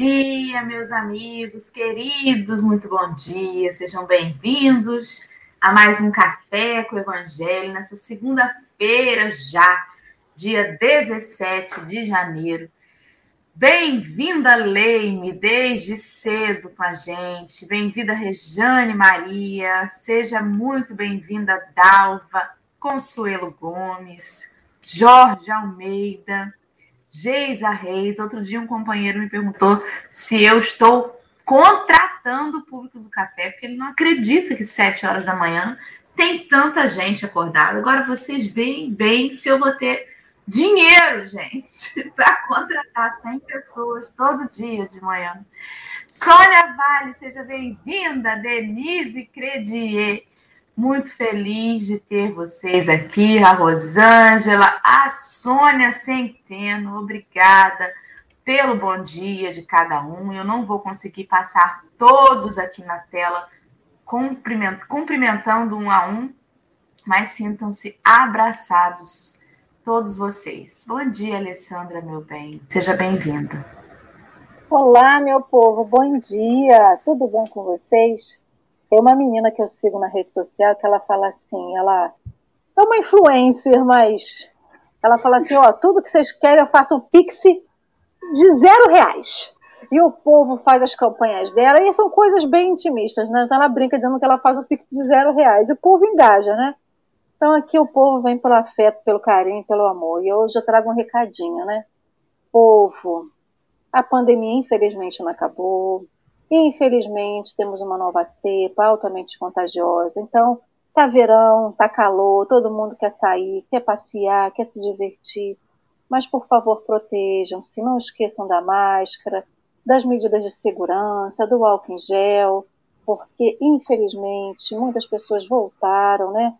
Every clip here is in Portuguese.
dia, meus amigos queridos, muito bom dia, sejam bem-vindos a mais um Café com o Evangelho nessa segunda-feira já, dia 17 de janeiro. Bem-vinda, Leime, desde cedo com a gente. Bem-vinda, Rejane Maria. Seja muito bem-vinda, Dalva, Consuelo Gomes, Jorge Almeida. Geisa Reis. Outro dia um companheiro me perguntou se eu estou contratando o público do café, porque ele não acredita que sete horas da manhã tem tanta gente acordada. Agora vocês veem bem se eu vou ter dinheiro, gente, para contratar 100 pessoas todo dia de manhã. Sônia Vale, seja bem-vinda. Denise Credier, muito feliz de ter vocês aqui, a Rosângela, a Sônia Centeno, obrigada pelo bom dia de cada um. Eu não vou conseguir passar todos aqui na tela cumprimentando um a um, mas sintam-se abraçados, todos vocês. Bom dia, Alessandra, meu bem. Seja bem-vinda. Olá, meu povo, bom dia. Tudo bom com vocês? Tem uma menina que eu sigo na rede social que ela fala assim, ela é uma influencer, mas ela fala assim, ó, tudo que vocês querem eu faço um pix de zero reais. E o povo faz as campanhas dela, e são coisas bem intimistas, né? Então ela brinca dizendo que ela faz um pix de zero reais. E o povo engaja, né? Então aqui o povo vem pelo afeto, pelo carinho, pelo amor. E hoje eu trago um recadinho, né? Povo, a pandemia infelizmente não acabou. Infelizmente, temos uma nova cepa altamente contagiosa. Então, tá verão, tá calor, todo mundo quer sair, quer passear, quer se divertir. Mas, por favor, protejam-se, não esqueçam da máscara, das medidas de segurança, do álcool em gel, porque, infelizmente, muitas pessoas voltaram, né?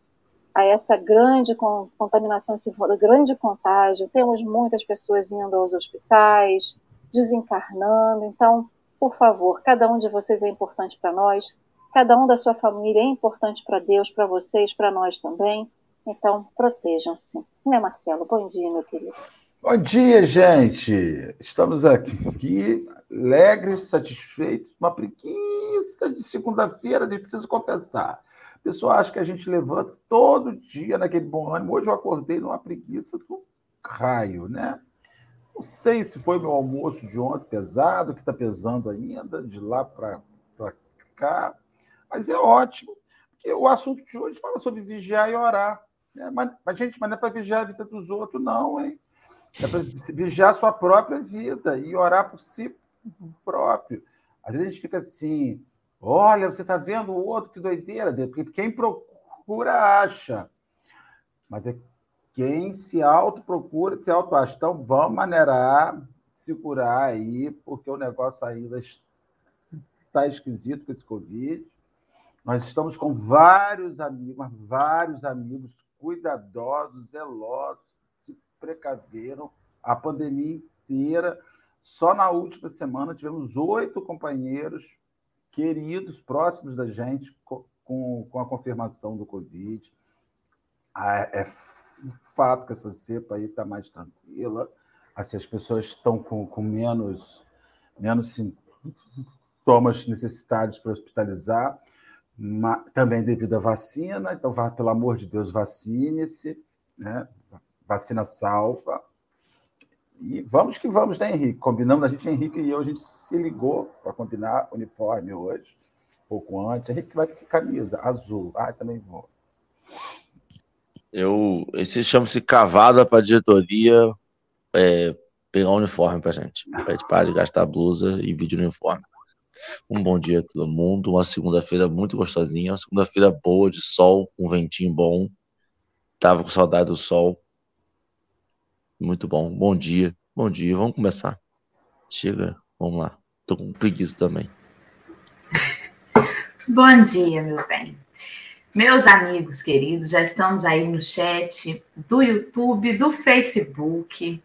A essa grande contaminação, esse grande contágio. Temos muitas pessoas indo aos hospitais, desencarnando. Então, por favor, cada um de vocês é importante para nós, cada um da sua família é importante para Deus, para vocês, para nós também. Então, protejam-se. Né, Marcelo? Bom dia, meu querido. Bom dia, gente. Estamos aqui alegres, satisfeitos. Uma preguiça de segunda-feira, preciso confessar. O pessoal acha que a gente levanta todo dia naquele bom ânimo. Hoje eu acordei numa preguiça do raio, né? Não sei se foi meu almoço de ontem pesado, que está pesando ainda, de lá para cá, mas é ótimo, porque o assunto de hoje fala sobre vigiar e orar. Né? Mas, mas, gente, mas não é para vigiar a vida dos outros, não, hein? É para vigiar a sua própria vida e orar por si próprio. Às vezes a gente fica assim, olha, você está vendo o outro, que doideira, porque quem procura acha. Mas é quem se autoprocura, se autoacha. Então, vamos maneirar, se curar aí, porque o negócio ainda está esquisito com esse Covid. Nós estamos com vários amigos, vários amigos cuidadosos, zelosos, se precaveram a pandemia inteira. Só na última semana tivemos oito companheiros queridos, próximos da gente, com, com a confirmação do Covid. Ah, é fato que essa cepa aí está mais tranquila, assim, as pessoas estão com, com menos, menos sintomas necessitados para hospitalizar, mas, também devido à vacina, então, pelo amor de Deus, vacine-se, né? vacina salva. E vamos que vamos, né, Henrique? Combinamos, a gente, Henrique e eu, a gente se ligou para combinar uniforme hoje, pouco antes. Henrique, você vai com camisa azul. Ah, também vou. Eu, esse chama-se cavada para diretoria é, pegar um uniforme para gente. Para de gastar blusa e vídeo uniforme. Um bom dia a todo mundo. Uma segunda-feira muito gostosinha. Uma segunda-feira boa de sol, um ventinho bom. Tava com saudade do sol. Muito bom. Bom dia. Bom dia. Vamos começar. Chega. Vamos lá. Tô com preguiça também. Bom dia, meu bem. Meus amigos queridos, já estamos aí no chat do YouTube, do Facebook,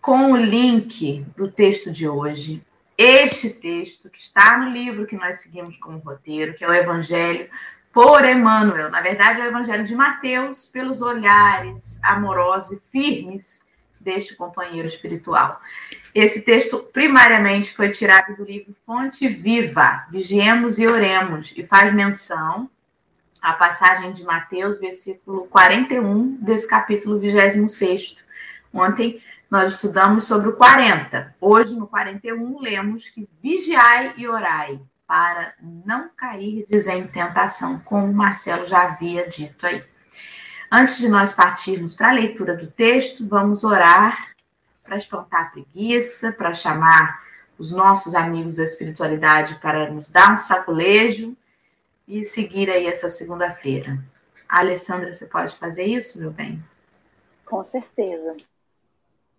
com o link do texto de hoje. Este texto que está no livro que nós seguimos como roteiro, que é o Evangelho por Emmanuel. Na verdade, é o Evangelho de Mateus, pelos olhares amorosos e firmes deste companheiro espiritual. Esse texto, primariamente, foi tirado do livro Fonte Viva, Vigiemos e Oremos, e faz menção à passagem de Mateus, versículo 41, desse capítulo 26. Ontem nós estudamos sobre o 40. Hoje, no 41, lemos que vigiai e orai para não cair em tentação, como o Marcelo já havia dito aí. Antes de nós partirmos para a leitura do texto, vamos orar para espantar a preguiça, para chamar os nossos amigos da espiritualidade para nos dar um sacolejo e seguir aí essa segunda-feira. Alessandra, você pode fazer isso, meu bem? Com certeza.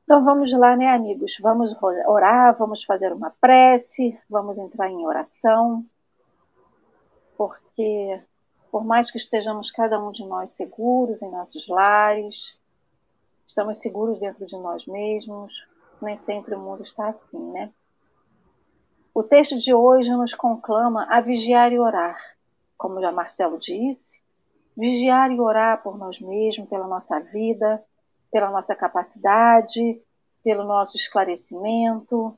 Então vamos lá, né, amigos? Vamos orar, vamos fazer uma prece, vamos entrar em oração, porque por mais que estejamos cada um de nós seguros em nossos lares, estamos seguros dentro de nós mesmos, nem sempre o mundo está assim, né? O texto de hoje nos conclama a vigiar e orar. Como já Marcelo disse, vigiar e orar por nós mesmos, pela nossa vida, pela nossa capacidade, pelo nosso esclarecimento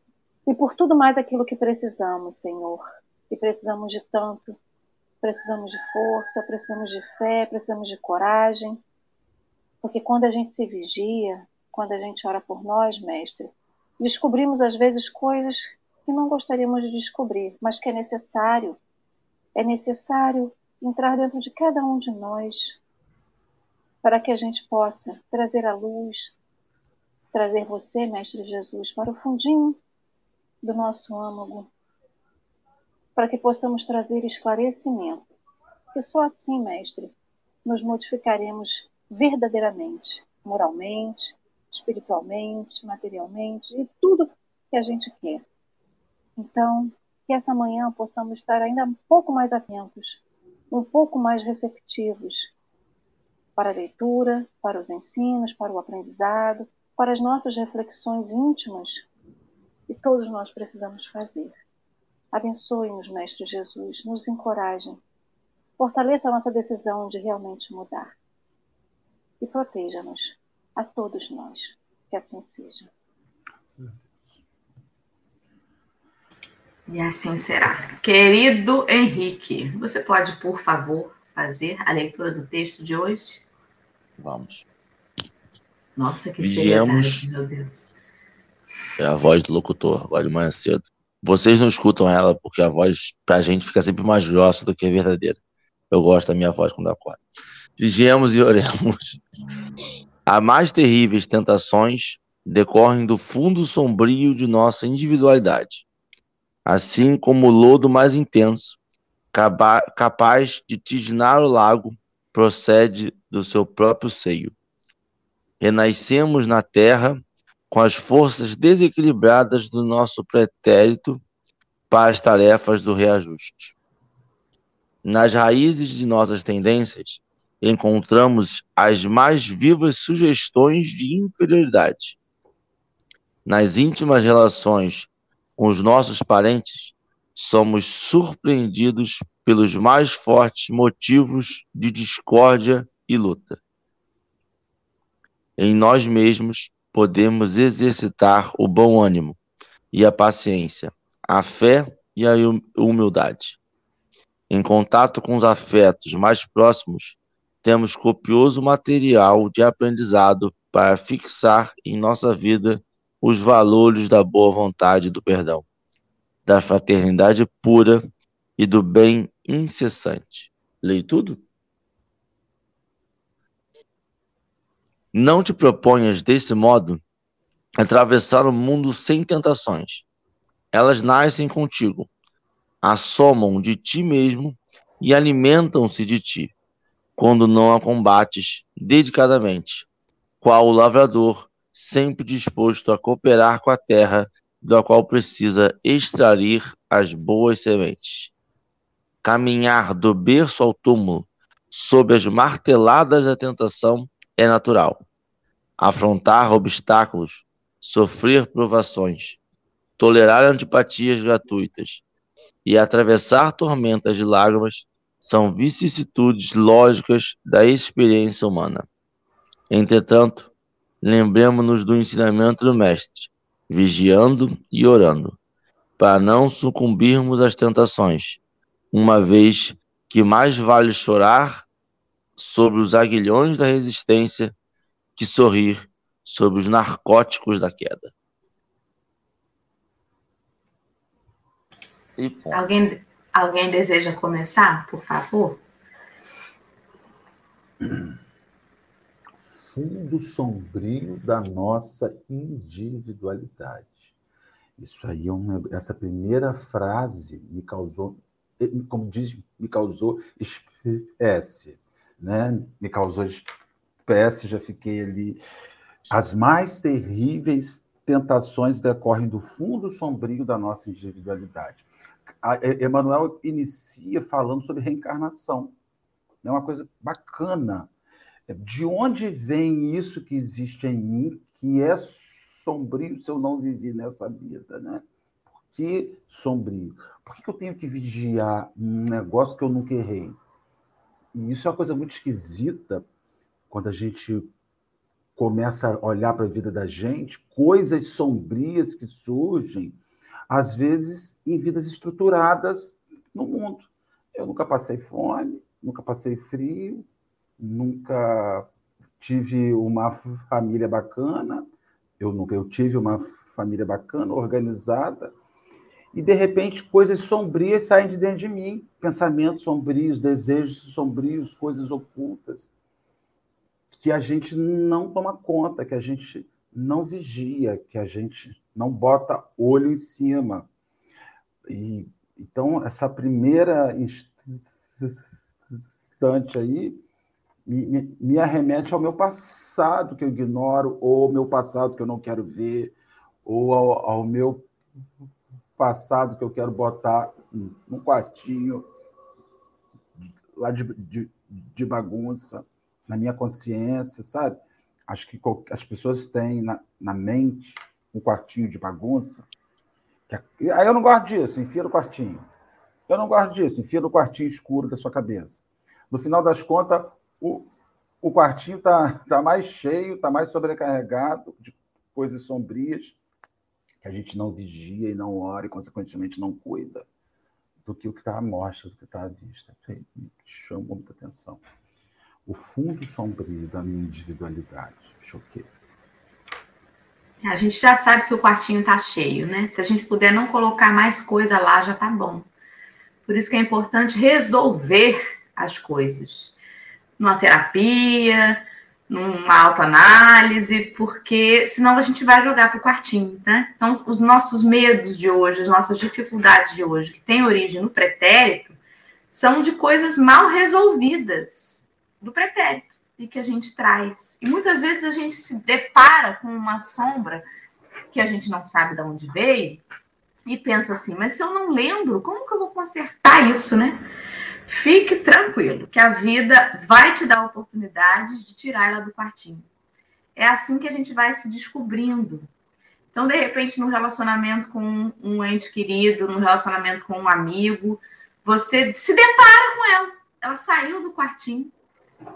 e por tudo mais aquilo que precisamos, Senhor. E precisamos de tanto. Precisamos de força, precisamos de fé, precisamos de coragem. Porque quando a gente se vigia, quando a gente ora por nós, Mestre, descobrimos às vezes coisas que não gostaríamos de descobrir, mas que é necessário. É necessário entrar dentro de cada um de nós para que a gente possa trazer a luz, trazer você, Mestre Jesus, para o fundinho do nosso âmago, para que possamos trazer esclarecimento. Que só assim, Mestre, nos modificaremos verdadeiramente, moralmente, espiritualmente, materialmente e tudo que a gente quer. Então, que essa manhã possamos estar ainda um pouco mais atentos, um pouco mais receptivos para a leitura, para os ensinos, para o aprendizado, para as nossas reflexões íntimas que todos nós precisamos fazer. Abençoe-nos, Mestre Jesus, nos encoraje, fortaleça a nossa decisão de realmente mudar e proteja-nos a todos nós. Que assim seja. E assim será. Querido Henrique, você pode, por favor, fazer a leitura do texto de hoje? Vamos. Nossa, que Viemos, seriedade, meu Deus. É a voz do locutor, agora de manhã cedo. Vocês não escutam ela porque a voz pra gente fica sempre mais grossa do que a verdadeira. Eu gosto da minha voz quando acordo. Vigiemos e oremos. As mais terríveis tentações decorrem do fundo sombrio de nossa individualidade, assim como o lodo mais intenso, capaz de tisnar o lago, procede do seu próprio seio renascemos na terra com as forças desequilibradas do nosso pretérito para as tarefas do reajuste. Nas raízes de nossas tendências, encontramos as mais vivas sugestões de inferioridade. Nas íntimas relações com os nossos parentes, somos surpreendidos pelos mais fortes motivos de discórdia e luta em nós mesmos podemos exercitar o bom ânimo e a paciência, a fé e a humildade. Em contato com os afetos mais próximos, temos copioso material de aprendizado para fixar em nossa vida os valores da boa vontade e do perdão, da fraternidade pura e do bem incessante. Leio tudo? Não te proponhas, desse modo, atravessar o mundo sem tentações. Elas nascem contigo, assomam de ti mesmo e alimentam-se de ti, quando não a combates dedicadamente, qual o lavrador, sempre disposto a cooperar com a terra, da qual precisa extrair as boas sementes. Caminhar do berço ao túmulo, sob as marteladas da tentação, é natural. Afrontar obstáculos, sofrer provações, tolerar antipatias gratuitas e atravessar tormentas de lágrimas são vicissitudes lógicas da experiência humana. Entretanto, lembremos-nos do ensinamento do Mestre, vigiando e orando, para não sucumbirmos às tentações, uma vez que mais vale chorar sobre os aguilhões da resistência que sorrir sobre os narcóticos da queda. Alguém, alguém deseja começar, por favor? Fundo sombrio da nossa individualidade. Isso aí, é uma, essa primeira frase me causou, como diz, me causou espécie, né? Me causou espécie, já fiquei ali. As mais terríveis tentações decorrem do fundo sombrio da nossa individualidade. Emmanuel inicia falando sobre reencarnação. É uma coisa bacana. De onde vem isso que existe em mim, que é sombrio se eu não vivi nessa vida, né? Por que sombrio? Por que eu tenho que vigiar um negócio que eu nunca errei? E isso é uma coisa muito esquisita quando a gente começa a olhar para a vida da gente, coisas sombrias que surgem às vezes em vidas estruturadas no mundo. Eu nunca passei fome, nunca passei frio, nunca tive uma família bacana, eu nunca eu tive uma família bacana, organizada, e de repente coisas sombrias saem de dentro de mim, pensamentos sombrios, desejos sombrios, coisas ocultas que a gente não toma conta, que a gente não vigia, que a gente não bota olho em cima. E, então, essa primeira instante aí me, me, me arremete ao meu passado que eu ignoro, ou ao meu passado que eu não quero ver, ou ao, ao meu passado que eu quero botar num quartinho lá de, de, de bagunça, na minha consciência, sabe? Acho que as pessoas têm na, na mente um quartinho de bagunça. Que, aí eu não gosto disso, enfia no quartinho. Eu não gosto disso, enfia no quartinho escuro da sua cabeça. No final das contas, o, o quartinho está tá mais cheio, está mais sobrecarregado de coisas sombrias que a gente não vigia e não ora e, consequentemente, não cuida do que o que está à mostra, do que está à vista. Me chama muita atenção o fundo sombrio da minha individualidade. Choquei. A gente já sabe que o quartinho está cheio, né? Se a gente puder não colocar mais coisa lá, já tá bom. Por isso que é importante resolver as coisas. Numa terapia, numa autoanálise, porque senão a gente vai jogar para o quartinho, né? Então, os nossos medos de hoje, as nossas dificuldades de hoje, que têm origem no pretérito, são de coisas mal resolvidas do pretérito e que a gente traz. E muitas vezes a gente se depara com uma sombra que a gente não sabe de onde veio e pensa assim, mas se eu não lembro, como que eu vou consertar isso, né? Fique tranquilo, que a vida vai te dar oportunidades de tirar ela do quartinho. É assim que a gente vai se descobrindo. Então, de repente, no relacionamento com um ente querido, no relacionamento com um amigo, você se depara com ela. Ela saiu do quartinho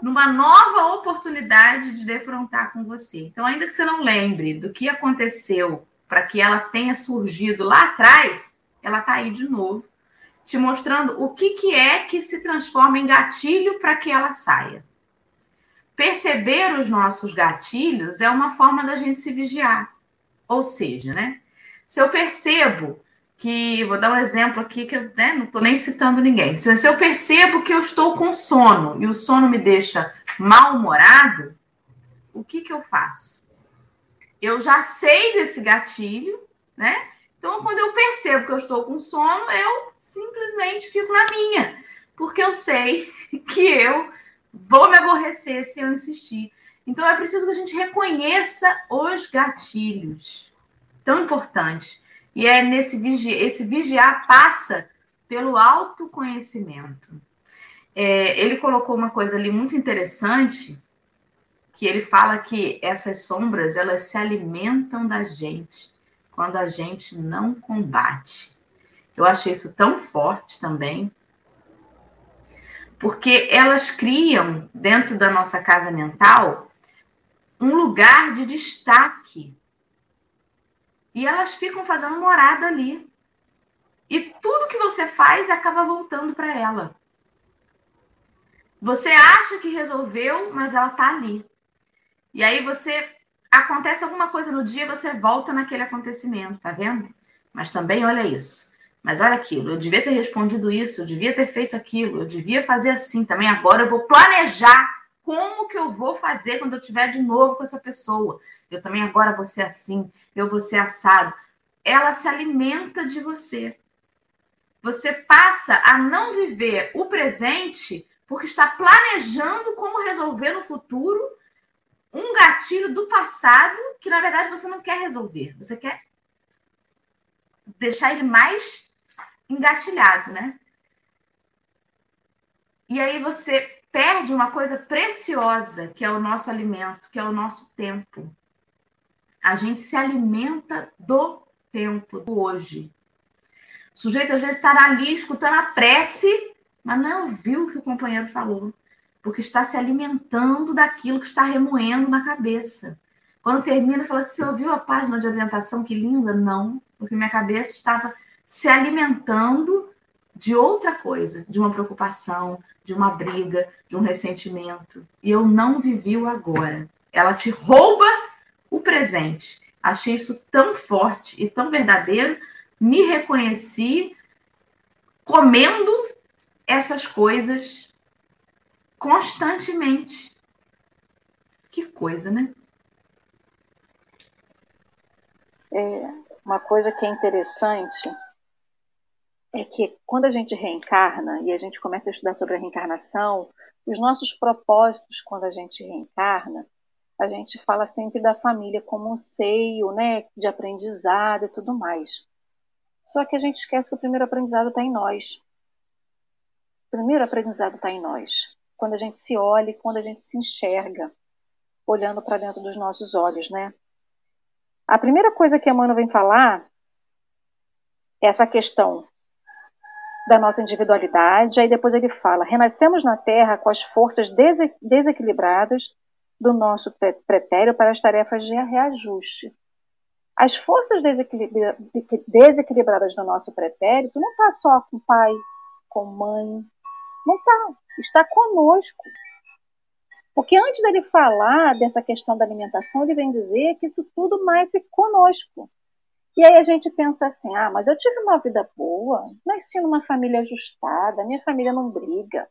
numa nova oportunidade de defrontar com você. Então, ainda que você não lembre do que aconteceu para que ela tenha surgido lá atrás, ela está aí de novo, te mostrando o que, que é que se transforma em gatilho para que ela saia. Perceber os nossos gatilhos é uma forma da gente se vigiar. Ou seja, né? Se eu percebo que vou dar um exemplo aqui que eu né, não estou nem citando ninguém. Se, eu percebo que eu estou com sono e o sono me deixa mal-humorado, o que, que eu faço? Eu já sei desse gatilho, né? Então, quando eu percebo que eu estou com sono, eu simplesmente fico na minha, porque eu sei que eu vou me aborrecer se eu insistir. Então, é preciso que a gente reconheça os gatilhos. Tão importante. E é nesse vigi esse vigiar passa pelo autoconhecimento. É, ele colocou uma coisa ali muito interessante, que ele fala que essas sombras elas se alimentam da gente quando a gente não combate. Eu achei isso tão forte também, porque elas criam dentro da nossa casa mental um lugar de destaque. E elas ficam fazendo morada ali. E tudo que você faz acaba voltando para ela. Você acha que resolveu, mas ela está ali. E aí você acontece alguma coisa no dia, você volta naquele acontecimento, tá vendo? Mas também olha isso. Mas olha aquilo, eu devia ter respondido isso, eu devia ter feito aquilo, eu devia fazer assim também. Agora eu vou planejar como que eu vou fazer quando eu estiver de novo com essa pessoa. Eu também agora vou ser assim, eu vou ser assado. Ela se alimenta de você. Você passa a não viver o presente porque está planejando como resolver no futuro um gatilho do passado que na verdade você não quer resolver. Você quer deixar ele mais engatilhado, né? E aí você perde uma coisa preciosa, que é o nosso alimento, que é o nosso tempo. A gente se alimenta do tempo, do hoje. O sujeito às vezes estará ali escutando a prece, mas não ouviu o que o companheiro falou, porque está se alimentando daquilo que está remoendo na cabeça. Quando termina, fala assim: Você ouviu a página de orientação? Que linda? Não, porque minha cabeça estava se alimentando de outra coisa, de uma preocupação, de uma briga, de um ressentimento. E eu não vivi o agora. Ela te rouba o presente. Achei isso tão forte e tão verdadeiro. Me reconheci comendo essas coisas constantemente. Que coisa, né? É, uma coisa que é interessante é que quando a gente reencarna e a gente começa a estudar sobre a reencarnação, os nossos propósitos quando a gente reencarna, a gente fala sempre da família como um seio, né, de aprendizado e tudo mais. Só que a gente esquece que o primeiro aprendizado está em nós. O primeiro aprendizado está em nós. Quando a gente se olha e quando a gente se enxerga, olhando para dentro dos nossos olhos, né? A primeira coisa que a Mano vem falar é essa questão da nossa individualidade. Aí depois ele fala: renascemos na Terra com as forças desequilibradas do nosso pretérito para as tarefas de reajuste. As forças desequilibradas do nosso pretérito não está só com pai, com mãe, não está, está conosco. Porque antes dele falar dessa questão da alimentação, ele vem dizer que isso tudo nasce conosco. E aí a gente pensa assim: ah, mas eu tive uma vida boa, nasci numa família ajustada, minha família não briga.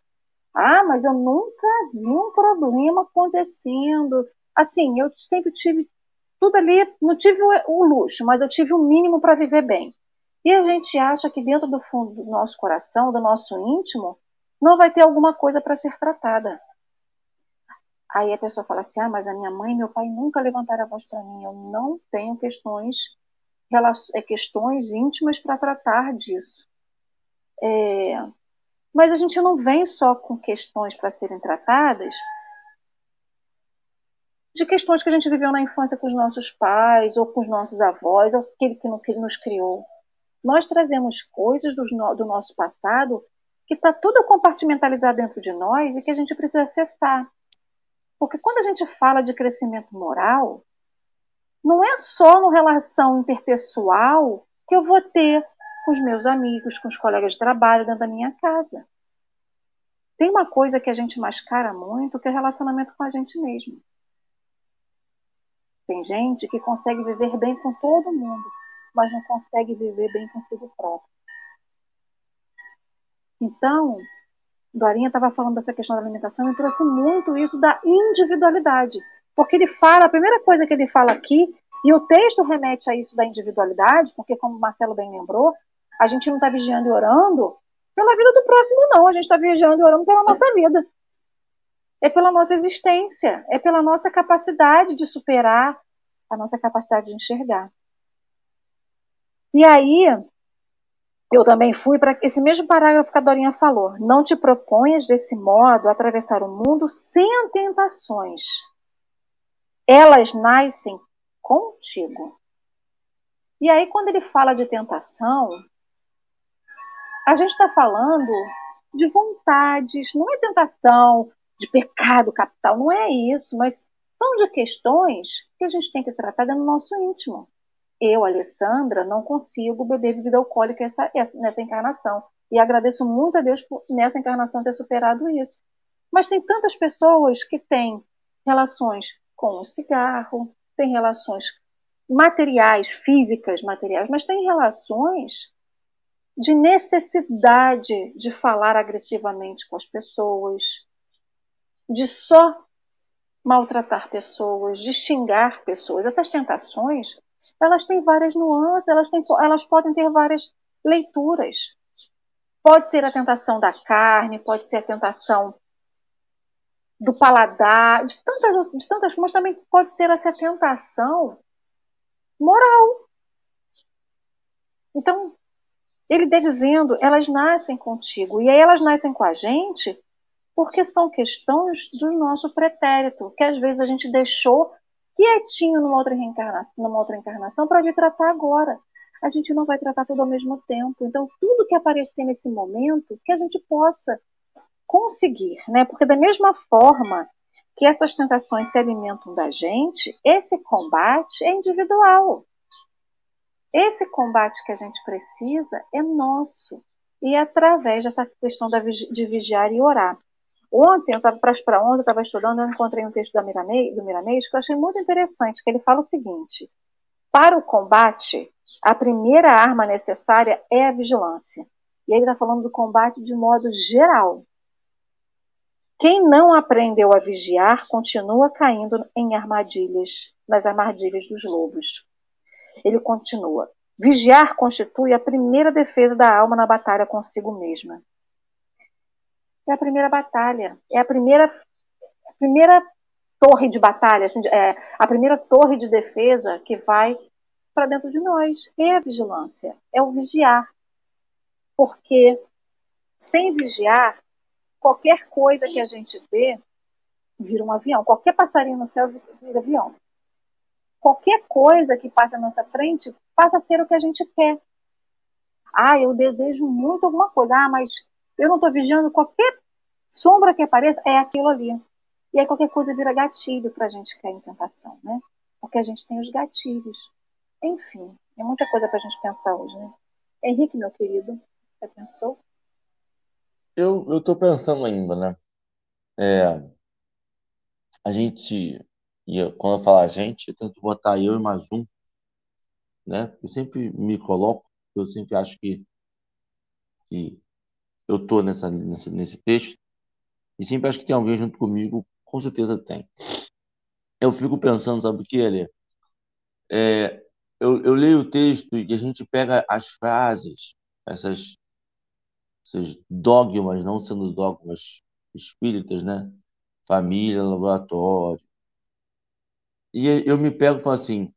Ah, mas eu nunca vi um problema acontecendo. Assim, eu sempre tive tudo ali, não tive o luxo, mas eu tive o mínimo para viver bem. E a gente acha que dentro do fundo do nosso coração, do nosso íntimo, não vai ter alguma coisa para ser tratada. Aí a pessoa fala assim: ah, mas a minha mãe e meu pai nunca levantaram a voz para mim. Eu não tenho questões é, questões íntimas para tratar disso. É, mas a gente não vem só com questões para serem tratadas de questões que a gente viveu na infância com os nossos pais, ou com os nossos avós, ou aquele que, que nos criou. Nós trazemos coisas do, do nosso passado que está tudo compartimentalizado dentro de nós e que a gente precisa acessar. Porque quando a gente fala de crescimento moral, não é só no relação interpessoal que eu vou ter com os meus amigos, com os colegas de trabalho dentro da minha casa. Tem uma coisa que a gente mascara muito, que é relacionamento com a gente mesmo. Tem gente que consegue viver bem com todo mundo, mas não consegue viver bem consigo próprio. Então, Dorinha estava falando dessa questão da alimentação e trouxe muito isso da individualidade. Porque ele fala, a primeira coisa que ele fala aqui, e o texto remete a isso da individualidade, porque, como o Marcelo bem lembrou, a gente não está vigiando e orando pela vida do próximo, não. A gente está vigiando e orando pela nossa vida. É pela nossa existência, é pela nossa capacidade de superar, a nossa capacidade de enxergar. E aí, eu também fui para esse mesmo parágrafo que a Dorinha falou. Não te proponhas desse modo atravessar o mundo sem tentações elas nascem contigo. E aí, quando ele fala de tentação, a gente está falando de vontades, não é tentação de pecado capital, não é isso, mas são de questões que a gente tem que tratar no nosso íntimo. Eu, Alessandra, não consigo beber bebida alcoólica essa, essa, nessa encarnação. E agradeço muito a Deus por nessa encarnação ter superado isso. Mas tem tantas pessoas que têm relações com o cigarro, têm relações materiais, físicas, materiais, mas tem relações de necessidade de falar agressivamente com as pessoas, de só maltratar pessoas, de xingar pessoas. Essas tentações, elas têm várias nuances, elas, têm, elas podem ter várias leituras. Pode ser a tentação da carne, pode ser a tentação do paladar, de tantas, de tantas mas também pode ser essa tentação moral. Então, ele está dizendo, elas nascem contigo. E aí elas nascem com a gente porque são questões do nosso pretérito, que às vezes a gente deixou quietinho numa outra reencarnação, numa outra encarnação para vir tratar agora. A gente não vai tratar tudo ao mesmo tempo. Então, tudo que aparecer nesse momento, que a gente possa conseguir, né? Porque da mesma forma que essas tentações se alimentam da gente, esse combate é individual. Esse combate que a gente precisa é nosso. E é através dessa questão de vigiar e orar. Ontem, eu estava para ontem, eu estava estudando, eu encontrei um texto do Miramês que eu achei muito interessante, que ele fala o seguinte: para o combate, a primeira arma necessária é a vigilância. E ele está falando do combate de modo geral. Quem não aprendeu a vigiar continua caindo em armadilhas, nas armadilhas dos lobos. Ele continua: vigiar constitui a primeira defesa da alma na batalha consigo mesma. É a primeira batalha, é a primeira, a primeira torre de batalha, assim, é a primeira torre de defesa que vai para dentro de nós. É a vigilância, é o vigiar. Porque sem vigiar, qualquer coisa que a gente vê vira um avião. Qualquer passarinho no céu vira avião qualquer coisa que passa à nossa frente passa a ser o que a gente quer. Ah, eu desejo muito alguma coisa. Ah, mas eu não estou vigiando qualquer sombra que apareça, é aquilo ali. E aí qualquer coisa vira gatilho para a gente cair em tentação, né? Porque a gente tem os gatilhos. Enfim, é muita coisa para a gente pensar hoje, né? Henrique, meu querido, você pensou? Eu estou pensando ainda, né? É, a gente e eu, quando eu falo a gente, eu tento botar eu e mais um, né? Eu sempre me coloco, eu sempre acho que, que eu tô nessa, nesse, nesse texto, e sempre acho que tem alguém junto comigo, com certeza tem. Eu fico pensando, sabe o que, Elê? É, eu, eu leio o texto e a gente pega as frases, essas, esses dogmas, não sendo dogmas espíritas, né? Família, laboratório, e eu me pego e falo assim,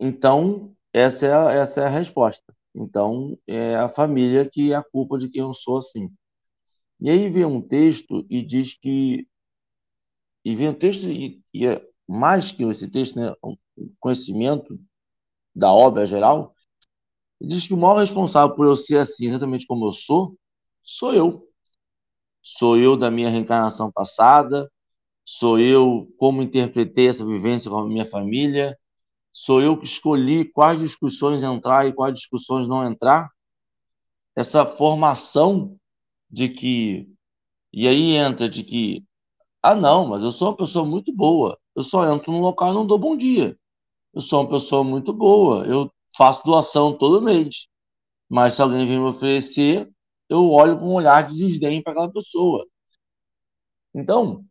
então essa é essa é a resposta. Então é a família que é a culpa de quem eu sou assim. E aí vem um texto e diz que e vem um texto e, e é mais que esse texto, né, um conhecimento da obra geral, diz que o maior responsável por eu ser assim, exatamente como eu sou, sou eu. Sou eu da minha reencarnação passada, sou eu como interpretei essa vivência com a minha família, sou eu que escolhi quais discussões entrar e quais discussões não entrar. Essa formação de que. E aí entra de que. Ah, não, mas eu sou uma pessoa muito boa. Eu só entro no local e não dou bom dia. Eu sou uma pessoa muito boa. Eu faço doação todo mês. Mas se alguém vem me oferecer, eu olho com um olhar de desdém para aquela pessoa. Então,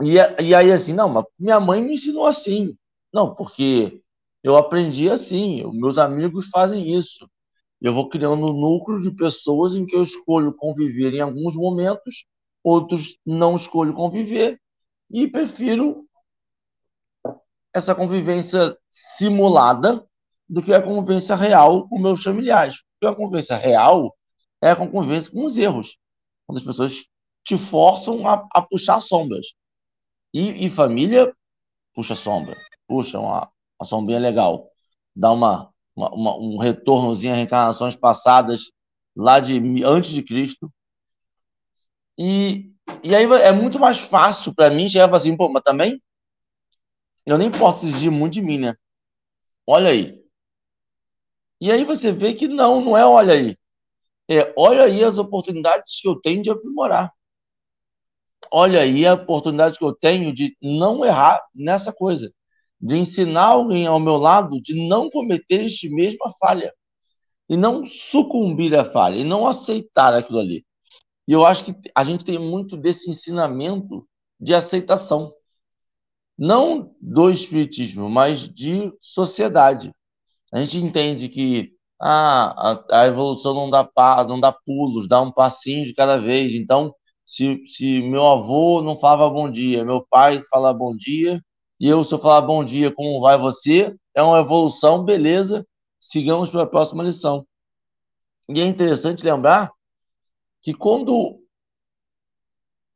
e, e aí, assim, não, mas minha mãe me ensinou assim. Não, porque eu aprendi assim, meus amigos fazem isso. Eu vou criando um núcleo de pessoas em que eu escolho conviver em alguns momentos, outros não escolho conviver, e prefiro essa convivência simulada do que a convivência real com meus familiares. Porque a convivência real é a convivência com os erros, quando as pessoas te forçam a, a puxar sombras. E, e família, puxa sombra. Puxa uma, uma sombrinha legal. Dá uma, uma, uma, um retornozinho a reencarnações passadas lá de antes de Cristo. E, e aí é muito mais fácil para mim chegar e falar assim, pô, mas também eu nem posso exigir muito de mim, né? Olha aí. E aí você vê que não, não é olha aí. É, olha aí as oportunidades que eu tenho de aprimorar. Olha aí a oportunidade que eu tenho de não errar nessa coisa, de ensinar alguém ao meu lado de não cometer este mesma falha e não sucumbir à falha e não aceitar aquilo ali. E eu acho que a gente tem muito desse ensinamento de aceitação, não do espiritismo, mas de sociedade. A gente entende que ah, a, a evolução não dá, não dá pulos, dá um passinho de cada vez. Então, se, se meu avô não falava bom dia, meu pai fala bom dia, e eu, se eu falar bom dia, como vai você? É uma evolução, beleza, sigamos para a próxima lição. E é interessante lembrar que quando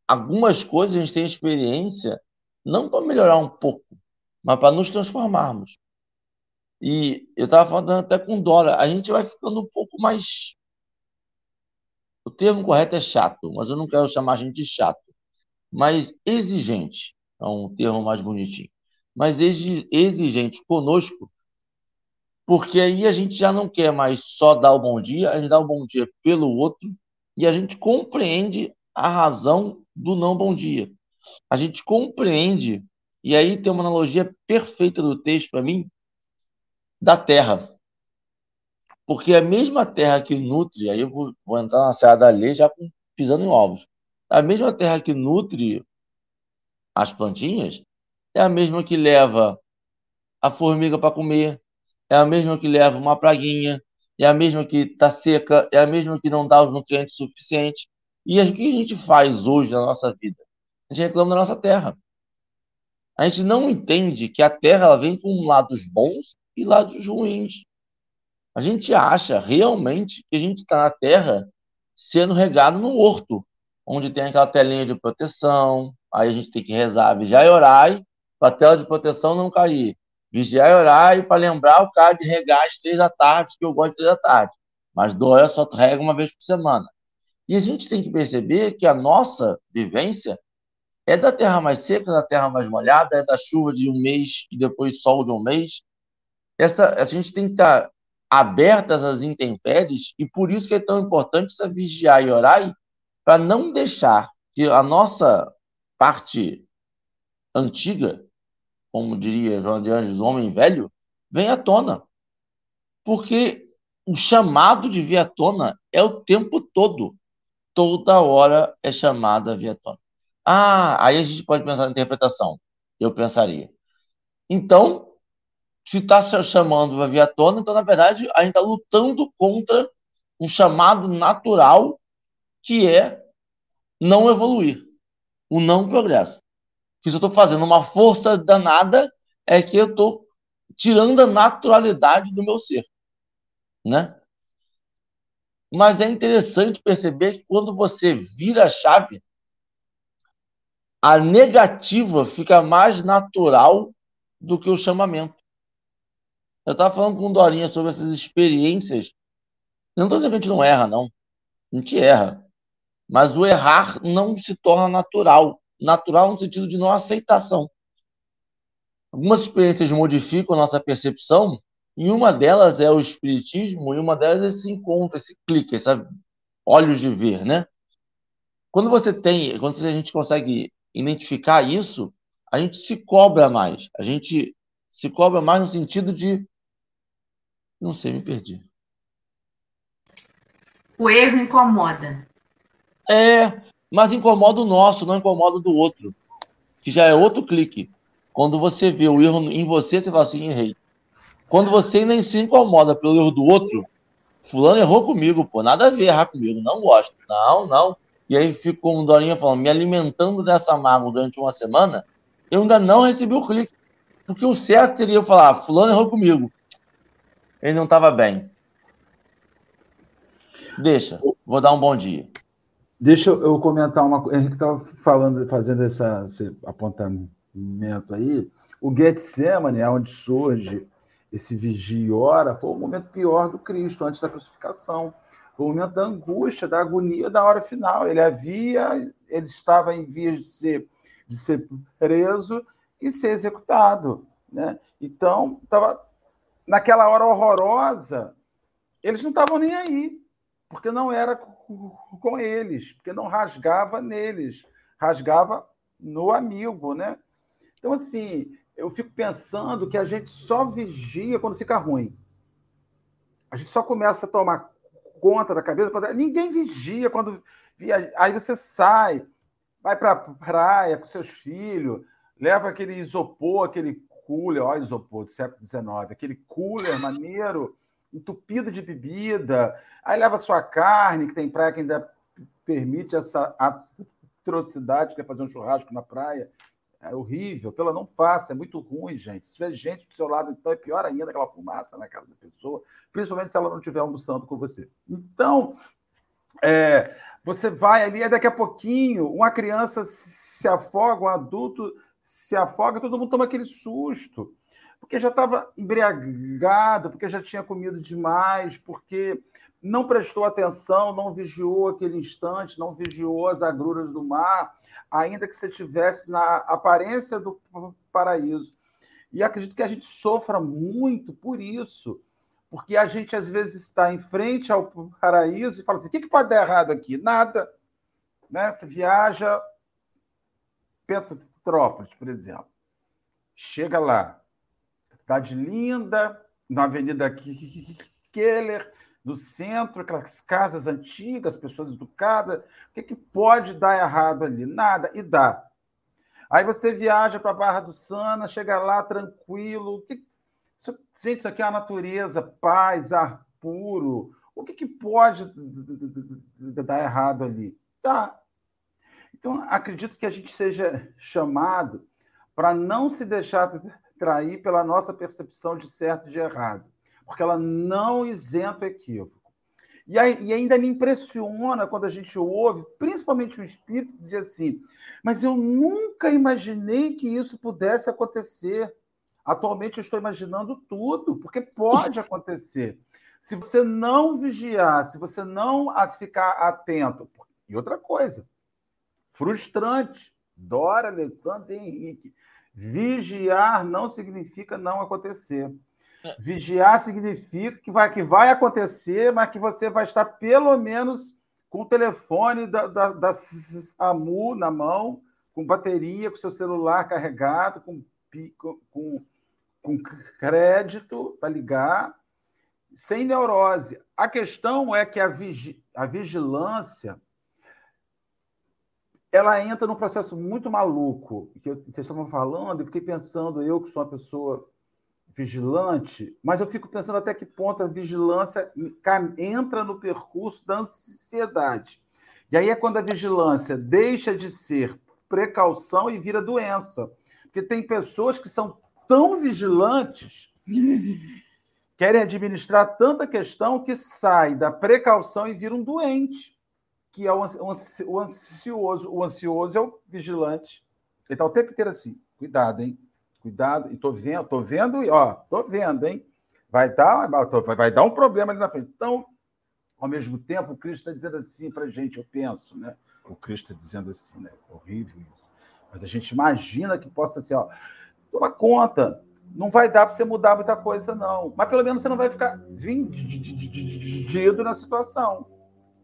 algumas coisas a gente tem experiência, não para melhorar um pouco, mas para nos transformarmos. E eu estava falando até com Dora, a gente vai ficando um pouco mais. O termo correto é chato, mas eu não quero chamar a gente de chato. Mas exigente, é um termo mais bonitinho. Mas exigente conosco, porque aí a gente já não quer mais só dar o bom dia, a gente dá o bom dia pelo outro e a gente compreende a razão do não bom dia. A gente compreende, e aí tem uma analogia perfeita do texto para mim, da terra. Porque a mesma terra que nutre, aí eu vou, vou entrar na Serra da já pisando em ovos. A mesma terra que nutre as plantinhas é a mesma que leva a formiga para comer, é a mesma que leva uma praguinha, é a mesma que está seca, é a mesma que não dá os nutrientes suficientes. E o que a gente faz hoje na nossa vida? A gente reclama da nossa terra. A gente não entende que a terra ela vem com lados bons e lados ruins. A gente acha realmente que a gente está na terra sendo regado no horto, onde tem aquela telinha de proteção, aí a gente tem que rezar, vigiar e orar para a tela de proteção não cair. Vigiar e orar para lembrar o cara de regar às três da tarde, que eu gosto de três da tarde. Mas Dória só rega uma vez por semana. E a gente tem que perceber que a nossa vivência é da terra mais seca, da terra mais molhada, é da chuva de um mês e depois sol de um mês, essa, a gente tem que estar abertas às intempéries e por isso que é tão importante essa vigiar e orar para não deixar que a nossa parte antiga, como diria João de Anjos, homem velho, venha à tona. Porque o chamado de vir à tona é o tempo todo. Toda hora é chamada a vir à tona. Ah, aí a gente pode pensar na interpretação. Eu pensaria. Então, se está chamando a via tona, então, na verdade, a gente está lutando contra um chamado natural que é não evoluir, o não progresso. Se eu estou fazendo uma força danada, é que eu estou tirando a naturalidade do meu ser, né? Mas é interessante perceber que quando você vira a chave, a negativa fica mais natural do que o chamamento. Eu estava falando com o Dorinha sobre essas experiências. Eu não estou dizendo que a gente não erra, não. A gente erra. Mas o errar não se torna natural. Natural no sentido de não aceitação. Algumas experiências modificam a nossa percepção, e uma delas é o espiritismo, e uma delas é esse encontro, esse clique, esse olhos de ver, né? Quando você tem, quando a gente consegue identificar isso, a gente se cobra mais. A gente se cobra mais no sentido de não sei, me perdi. O erro incomoda. É, mas incomoda o nosso, não incomoda o do outro. Que já é outro clique. Quando você vê o erro em você, você fala assim, errei. Quando você nem se incomoda pelo erro do outro, fulano errou comigo, pô, nada a ver errar comigo, não gosto. Não, não. E aí fico como Dorinha falando, me alimentando dessa mágoa durante uma semana, eu ainda não recebi o clique. Porque o certo seria eu falar, fulano errou comigo ele não estava bem. Deixa, vou dar um bom dia. Deixa eu comentar uma coisa. Henrique estava falando, fazendo essa, esse apontamento aí. O Getsemane, é onde surge esse vigia e foi o momento pior do Cristo, antes da crucificação. Foi o momento da angústia, da agonia da hora final. Ele havia, ele estava em vias de ser, de ser preso e ser executado. Né? Então, tava, naquela hora horrorosa, eles não estavam nem aí, porque não era com eles, porque não rasgava neles, rasgava no amigo, né? Então, assim, eu fico pensando que a gente só vigia quando fica ruim. A gente só começa a tomar conta da cabeça quando ninguém vigia quando aí você sai, vai para a praia com seus filhos, leva aquele isopor, aquele cooler, ó, isopor do século XIX, aquele cooler maneiro, entupido de bebida, aí leva sua carne, que tem praia que ainda permite essa atrocidade, que é fazer um churrasco na praia. É horrível, pela não faça, é muito ruim, gente. Se tiver gente do seu lado, então é pior ainda aquela fumaça na cara da pessoa, principalmente se ela não estiver almoçando com você. Então, é, você vai ali, e daqui a pouquinho, uma criança se afoga, um adulto se afoga, todo mundo toma aquele susto, porque já estava embriagado, porque já tinha comido demais, porque não prestou atenção, não vigiou aquele instante, não vigiou as agruras do mar, ainda que você estivesse na aparência do paraíso. E acredito que a gente sofra muito por isso, porque a gente às vezes está em frente ao paraíso e fala assim: o que, pode dar errado aqui? Nada. Né? Você viaja Petrópolis, por exemplo. Chega lá, cidade linda, na Avenida Keller, no centro, aquelas casas antigas, pessoas educadas. O que, que pode dar errado ali? Nada, e dá. Aí você viaja para a Barra do Sana, chega lá tranquilo. Que... Gente, isso aqui é a natureza, paz, ar puro. O que, que pode dar errado ali? Tá. Então, acredito que a gente seja chamado para não se deixar trair pela nossa percepção de certo e de errado porque ela não isenta o equívoco. E, ainda me impressiona quando a gente ouve, principalmente o espírito, dizer assim: mas eu nunca imaginei que isso pudesse acontecer. Atualmente eu estou imaginando tudo, porque pode acontecer. Se você não vigiar, se você não ficar atento. E outra coisa, frustrante, Dora, Alessandro e Henrique. Vigiar não significa não acontecer. Vigiar significa que vai, que vai acontecer, mas que você vai estar pelo menos com o telefone da, da, da SAMU na mão, com bateria, com seu celular carregado, com, com, com crédito para ligar, sem neurose. A questão é que a, vigi, a vigilância ela entra num processo muito maluco, que eu, vocês estavam falando, e fiquei pensando, eu que sou uma pessoa vigilante, mas eu fico pensando até que ponto a vigilância entra no percurso da ansiedade. E aí é quando a vigilância deixa de ser precaução e vira doença. Porque tem pessoas que são tão vigilantes, querem administrar tanta questão que sai da precaução e vira um doente, que é o ansioso. O ansioso é o vigilante. Ele está o tempo inteiro assim. Cuidado, hein? Cuidado, e tô vendo, tô vendo, ó, tô vendo, hein? Vai dar, vai dar um problema ali na frente. Então, ao mesmo tempo, o Cristo está dizendo assim para a gente, eu penso, né? O Cristo está dizendo assim, né? Horrível isso. Mas a gente imagina que possa ser, ó, toma conta, não vai dar para você mudar muita coisa, não. Mas pelo menos você não vai ficar vendido na situação,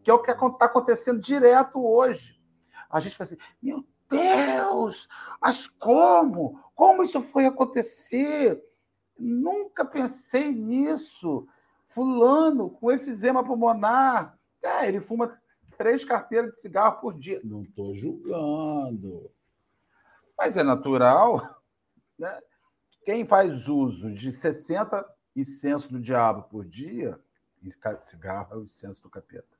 que é o que está acontecendo direto hoje. A gente fala assim, meu Deus, mas como? Como isso foi acontecer? Nunca pensei nisso. Fulano com efizema pulmonar. É, ele fuma três carteiras de cigarro por dia. Não estou julgando. Mas é natural. Né? Quem faz uso de 60 incensos do diabo por dia, cigarro é o incenso do capeta.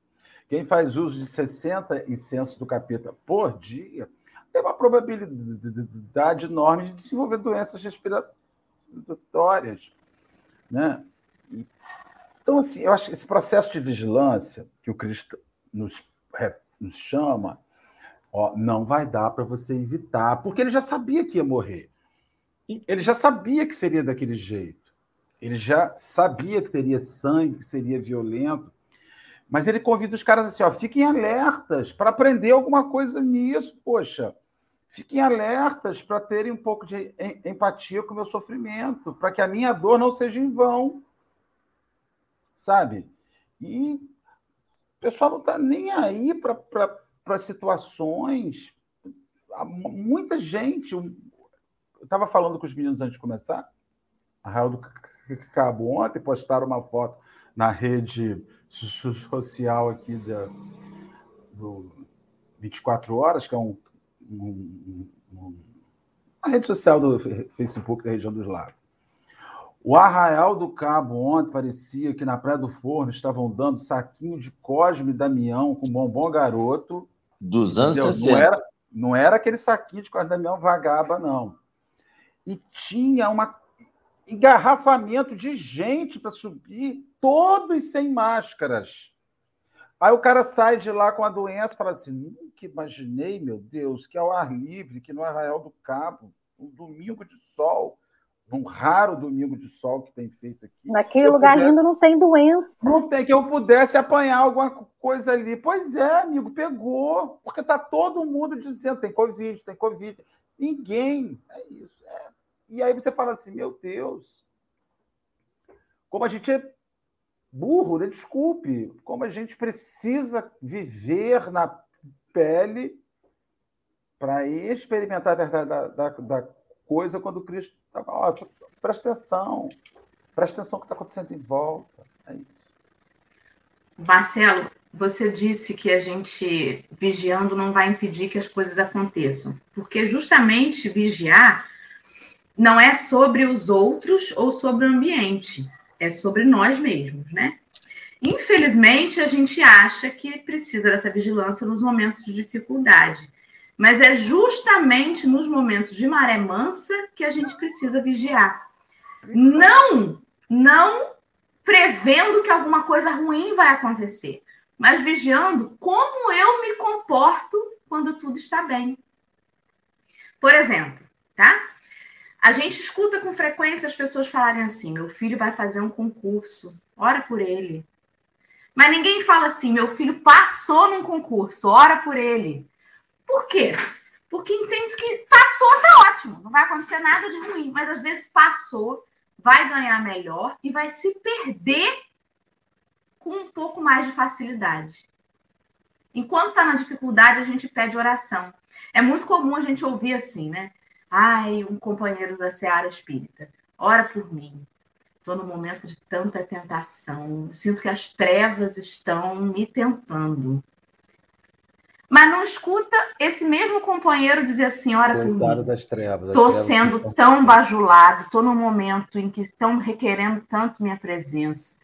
Quem faz uso de 60 incensos do capeta por dia, tem uma probabilidade enorme de desenvolver doenças respiratórias. Né? Então, assim, eu acho que esse processo de vigilância que o Cristo nos, nos chama, ó, não vai dar para você evitar, porque ele já sabia que ia morrer. Ele já sabia que seria daquele jeito. Ele já sabia que teria sangue, que seria violento. Mas ele convida os caras assim: ó, fiquem alertas para aprender alguma coisa nisso, poxa fiquem alertas para terem um pouco de empatia com o meu sofrimento, para que a minha dor não seja em vão. Sabe? E o pessoal não está nem aí para situações. Muita gente. Eu estava falando com os meninos antes de começar. A Raul do Cabo ontem postaram uma foto na rede social aqui da, do 24 Horas, que é um, um, um, uma rede social do Facebook da região dos lagos. O Arraial do Cabo ontem parecia que na Praia do Forno estavam dando saquinho de Cosme Damião com bombom garoto. Dos anos entendeu? 60. Não era, não era aquele saquinho de Cosme e Damião vagaba, não. E tinha uma engarrafamento de gente para subir, todos sem máscaras. Aí o cara sai de lá com a doença e fala assim: nunca imaginei, meu Deus, que ao ar livre, que no Arraial do Cabo, um domingo de sol, um raro domingo de sol que tem feito aqui. Naquele lugar pudesse, lindo não tem doença. Não tem, que eu pudesse apanhar alguma coisa ali. Pois é, amigo, pegou. Porque está todo mundo dizendo: tem Covid, tem Covid. Ninguém. É isso. É. E aí você fala assim: meu Deus, como a gente é burro, né? desculpe, como a gente precisa viver na pele para experimentar a verdade da, da, da coisa quando Cristo estava. Ó, presta atenção, presta atenção no que está acontecendo em volta. É isso. Marcelo, você disse que a gente vigiando não vai impedir que as coisas aconteçam, porque justamente vigiar não é sobre os outros ou sobre o ambiente é sobre nós mesmos, né? Infelizmente, a gente acha que precisa dessa vigilância nos momentos de dificuldade. Mas é justamente nos momentos de maré mansa que a gente precisa vigiar. Não, não prevendo que alguma coisa ruim vai acontecer, mas vigiando como eu me comporto quando tudo está bem. Por exemplo, tá? A gente escuta com frequência as pessoas falarem assim: meu filho vai fazer um concurso, ora por ele. Mas ninguém fala assim: meu filho passou num concurso, ora por ele. Por quê? Porque entende que passou, tá ótimo, não vai acontecer nada de ruim, mas às vezes passou, vai ganhar melhor e vai se perder com um pouco mais de facilidade. Enquanto está na dificuldade, a gente pede oração. É muito comum a gente ouvir assim, né? Ai, um companheiro da Seara Espírita, ora por mim. Estou no momento de tanta tentação. Sinto que as trevas estão me tentando. Mas não escuta esse mesmo companheiro dizer assim: ora por mim. trevas. Estou sendo tão bajulado, estou num momento em que estão requerendo tanto minha presença,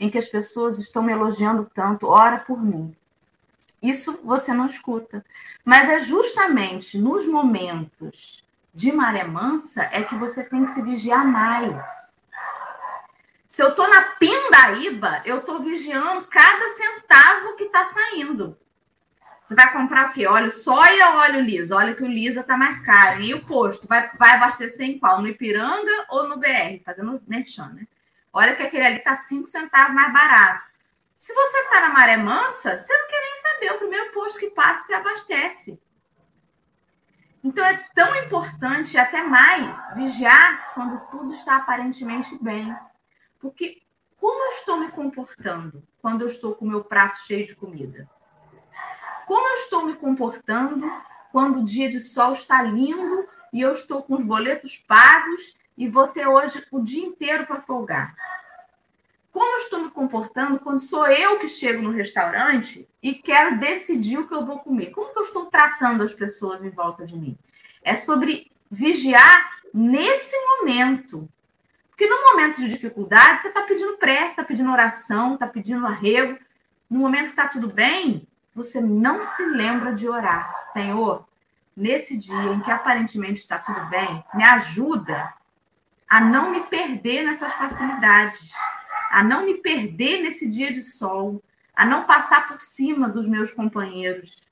em que as pessoas estão me elogiando tanto, ora por mim. Isso você não escuta. Mas é justamente nos momentos de maré mansa é que você tem que se vigiar mais. Se eu estou na pindaíba, eu estou vigiando cada centavo que está saindo. Você vai comprar o quê? Óleo soia ou óleo lisa? Olha que o lisa está mais caro. E o posto? Vai, vai abastecer em qual? No Ipiranga ou no BR? Fazendo merchan, né? Olha que aquele ali está 5 centavos mais barato. Se você está na maré mansa, você não quer nem saber. O primeiro posto que passa, se abastece. Então é tão importante, até mais, vigiar quando tudo está aparentemente bem. Porque como eu estou me comportando quando eu estou com o meu prato cheio de comida? Como eu estou me comportando quando o dia de sol está lindo e eu estou com os boletos pagos e vou ter hoje o dia inteiro para folgar? Como eu estou me comportando quando sou eu que chego no restaurante e quero decidir o que eu vou comer? Como que eu estou tratando as pessoas em volta de mim? É sobre vigiar nesse momento. Porque no momento de dificuldade, você está pedindo prece, está pedindo oração, está pedindo arrego. No momento que está tudo bem, você não se lembra de orar. Senhor, nesse dia em que aparentemente está tudo bem, me ajuda a não me perder nessas facilidades a não me perder nesse dia de sol, a não passar por cima dos meus companheiros.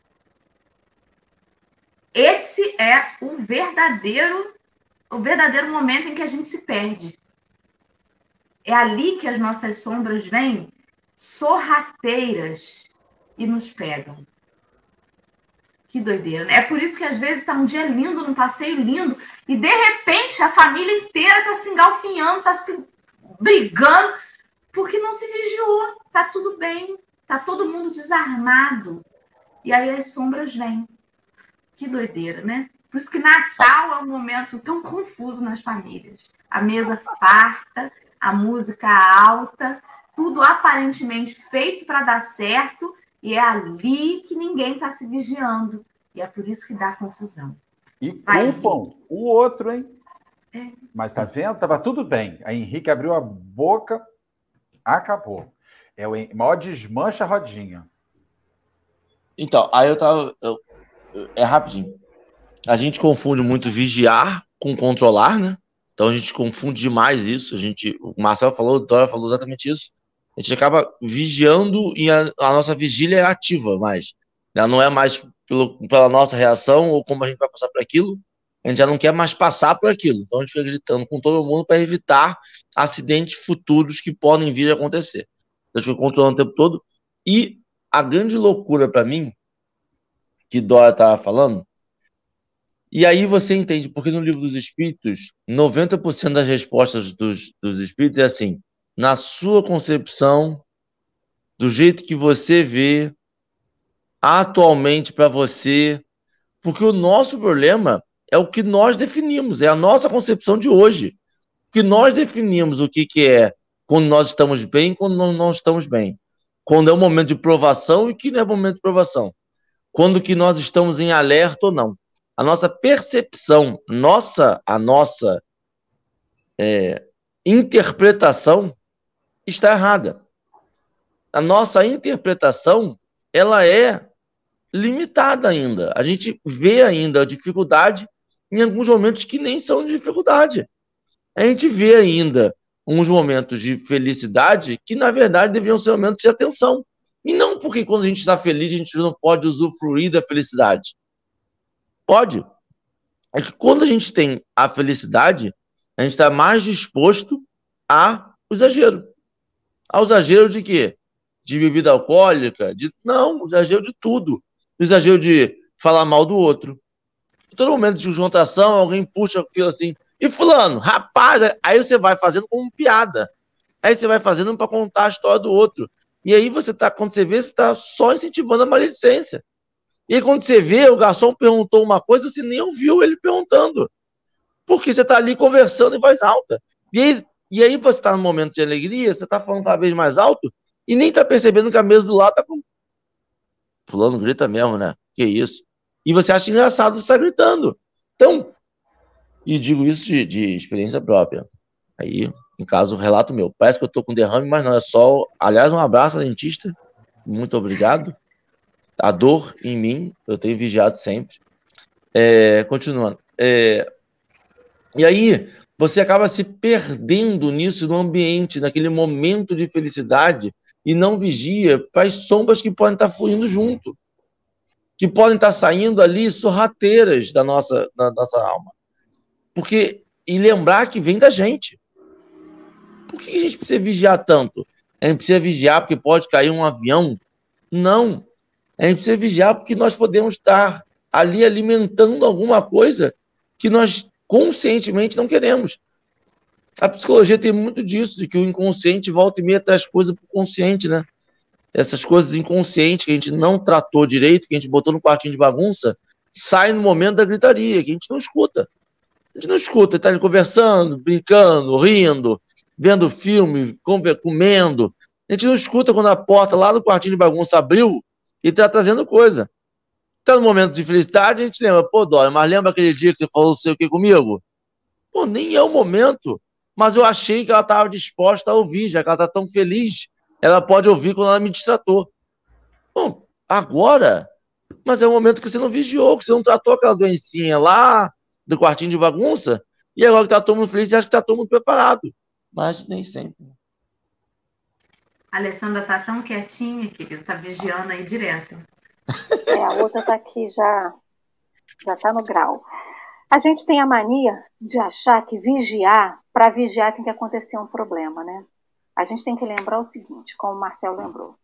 Esse é o verdadeiro o verdadeiro momento em que a gente se perde. É ali que as nossas sombras vêm sorrateiras e nos pegam. Que doideira, né? É por isso que às vezes está um dia lindo, num passeio lindo, e de repente a família inteira está se engalfinhando, está se brigando, porque não se vigiou. Tá tudo bem, tá todo mundo desarmado. E aí as sombras vêm. Que doideira, né? Por isso que Natal é um momento tão confuso nas famílias. A mesa farta, a música alta, tudo aparentemente feito para dar certo, e é ali que ninguém está se vigiando. E é por isso que dá confusão. E Vai, culpam o outro, hein? É. Mas tá vendo? Tava tudo bem. A Henrique abriu a boca, acabou. É o maior desmancha rodinha. Então, aí eu tava. Eu, é rapidinho. A gente confunde muito vigiar com controlar, né? Então a gente confunde demais isso. A gente, o Marcel falou, o Dora falou exatamente isso. A gente acaba vigiando e a, a nossa vigília é ativa mais. Ela não é mais pelo, pela nossa reação ou como a gente vai passar por aquilo. A gente já não quer mais passar por aquilo. Então a gente fica gritando com todo mundo para evitar acidentes futuros que podem vir a acontecer. A gente fica controlando o tempo todo. E a grande loucura para mim, que Dora estava falando, e aí você entende, porque no livro dos Espíritos, 90% das respostas dos, dos Espíritos é assim: na sua concepção, do jeito que você vê, atualmente para você, porque o nosso problema é o que nós definimos, é a nossa concepção de hoje. Que nós definimos o que, que é quando nós estamos bem e quando não estamos bem. Quando é um momento de provação e que não é momento de provação. Quando que nós estamos em alerta ou não a nossa percepção, nossa, a nossa é, interpretação está errada. A nossa interpretação ela é limitada ainda. A gente vê ainda a dificuldade em alguns momentos que nem são de dificuldade. A gente vê ainda uns momentos de felicidade que, na verdade, deveriam ser momentos de atenção. E não porque quando a gente está feliz, a gente não pode usufruir da felicidade. Pode. É que quando a gente tem a felicidade, a gente está mais disposto a exagero. Ao exagero de quê? De bebida alcoólica? De... Não, exagero de tudo. Exagero de falar mal do outro. Todo momento de juntação, alguém puxa aquilo assim. E fulano, rapaz, aí você vai fazendo como piada. Aí você vai fazendo para contar a história do outro. E aí você tá, quando você vê, você está só incentivando a maledicência. E aí, quando você vê, o garçom perguntou uma coisa, você nem ouviu ele perguntando. Porque você está ali conversando em voz alta. E aí, e aí você está no momento de alegria, você está falando cada vez mais alto e nem está percebendo que a mesa do lado está com. Fulano grita mesmo, né? Que isso. E você acha engraçado você estar tá gritando. Então, e digo isso de, de experiência própria. Aí, em caso, relato meu. Parece que eu estou com derrame, mas não, é só. Aliás, um abraço, dentista. Muito obrigado a dor em mim, eu tenho vigiado sempre. É, continuando. É, e aí, você acaba se perdendo nisso, no ambiente, naquele momento de felicidade, e não vigia para as sombras que podem estar fluindo junto, que podem estar saindo ali sorrateiras da nossa, da nossa alma. Porque, e lembrar que vem da gente. Por que a gente precisa vigiar tanto? A gente precisa vigiar porque pode cair um avião? Não. A gente precisa vigiar porque nós podemos estar ali alimentando alguma coisa que nós conscientemente não queremos. A psicologia tem muito disso, de que o inconsciente volta e meia traz coisas para o consciente, né? Essas coisas inconscientes que a gente não tratou direito, que a gente botou no quartinho de bagunça, sai no momento da gritaria, que a gente não escuta. A gente não escuta, está conversando, brincando, rindo, vendo filme, comendo. A gente não escuta quando a porta lá do quartinho de bagunça abriu e está trazendo coisa. Está no momento de felicidade, a gente lembra, pô, Dória, mas lembra aquele dia que você falou não sei o que comigo? Pô, nem é o momento. Mas eu achei que ela estava disposta a ouvir, já que ela está tão feliz, ela pode ouvir quando ela me distratou. Bom, agora, mas é o momento que você não vigiou, que você não tratou aquela doencinha lá do quartinho de bagunça, e agora que está todo mundo feliz, você acha que está todo mundo preparado. Mas nem sempre. A Alessandra tá tão quietinha, querido, tá vigiando aí direto. É, a outra tá aqui já, já tá no grau. A gente tem a mania de achar que vigiar, para vigiar tem que acontecer um problema, né? A gente tem que lembrar o seguinte, como o Marcel lembrou.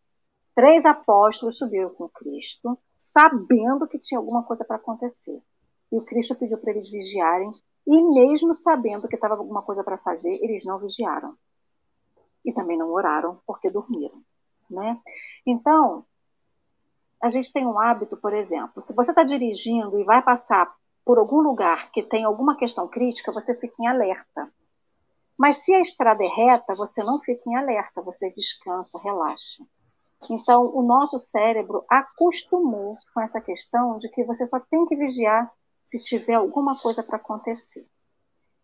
Três apóstolos subiram com Cristo, sabendo que tinha alguma coisa para acontecer. E o Cristo pediu para eles vigiarem, e mesmo sabendo que estava alguma coisa para fazer, eles não vigiaram. E também não oraram, porque dormiram. Né? Então, a gente tem um hábito, por exemplo, se você está dirigindo e vai passar por algum lugar que tem alguma questão crítica, você fica em alerta. Mas se a estrada é reta, você não fica em alerta, você descansa, relaxa. Então, o nosso cérebro acostumou com essa questão de que você só tem que vigiar se tiver alguma coisa para acontecer.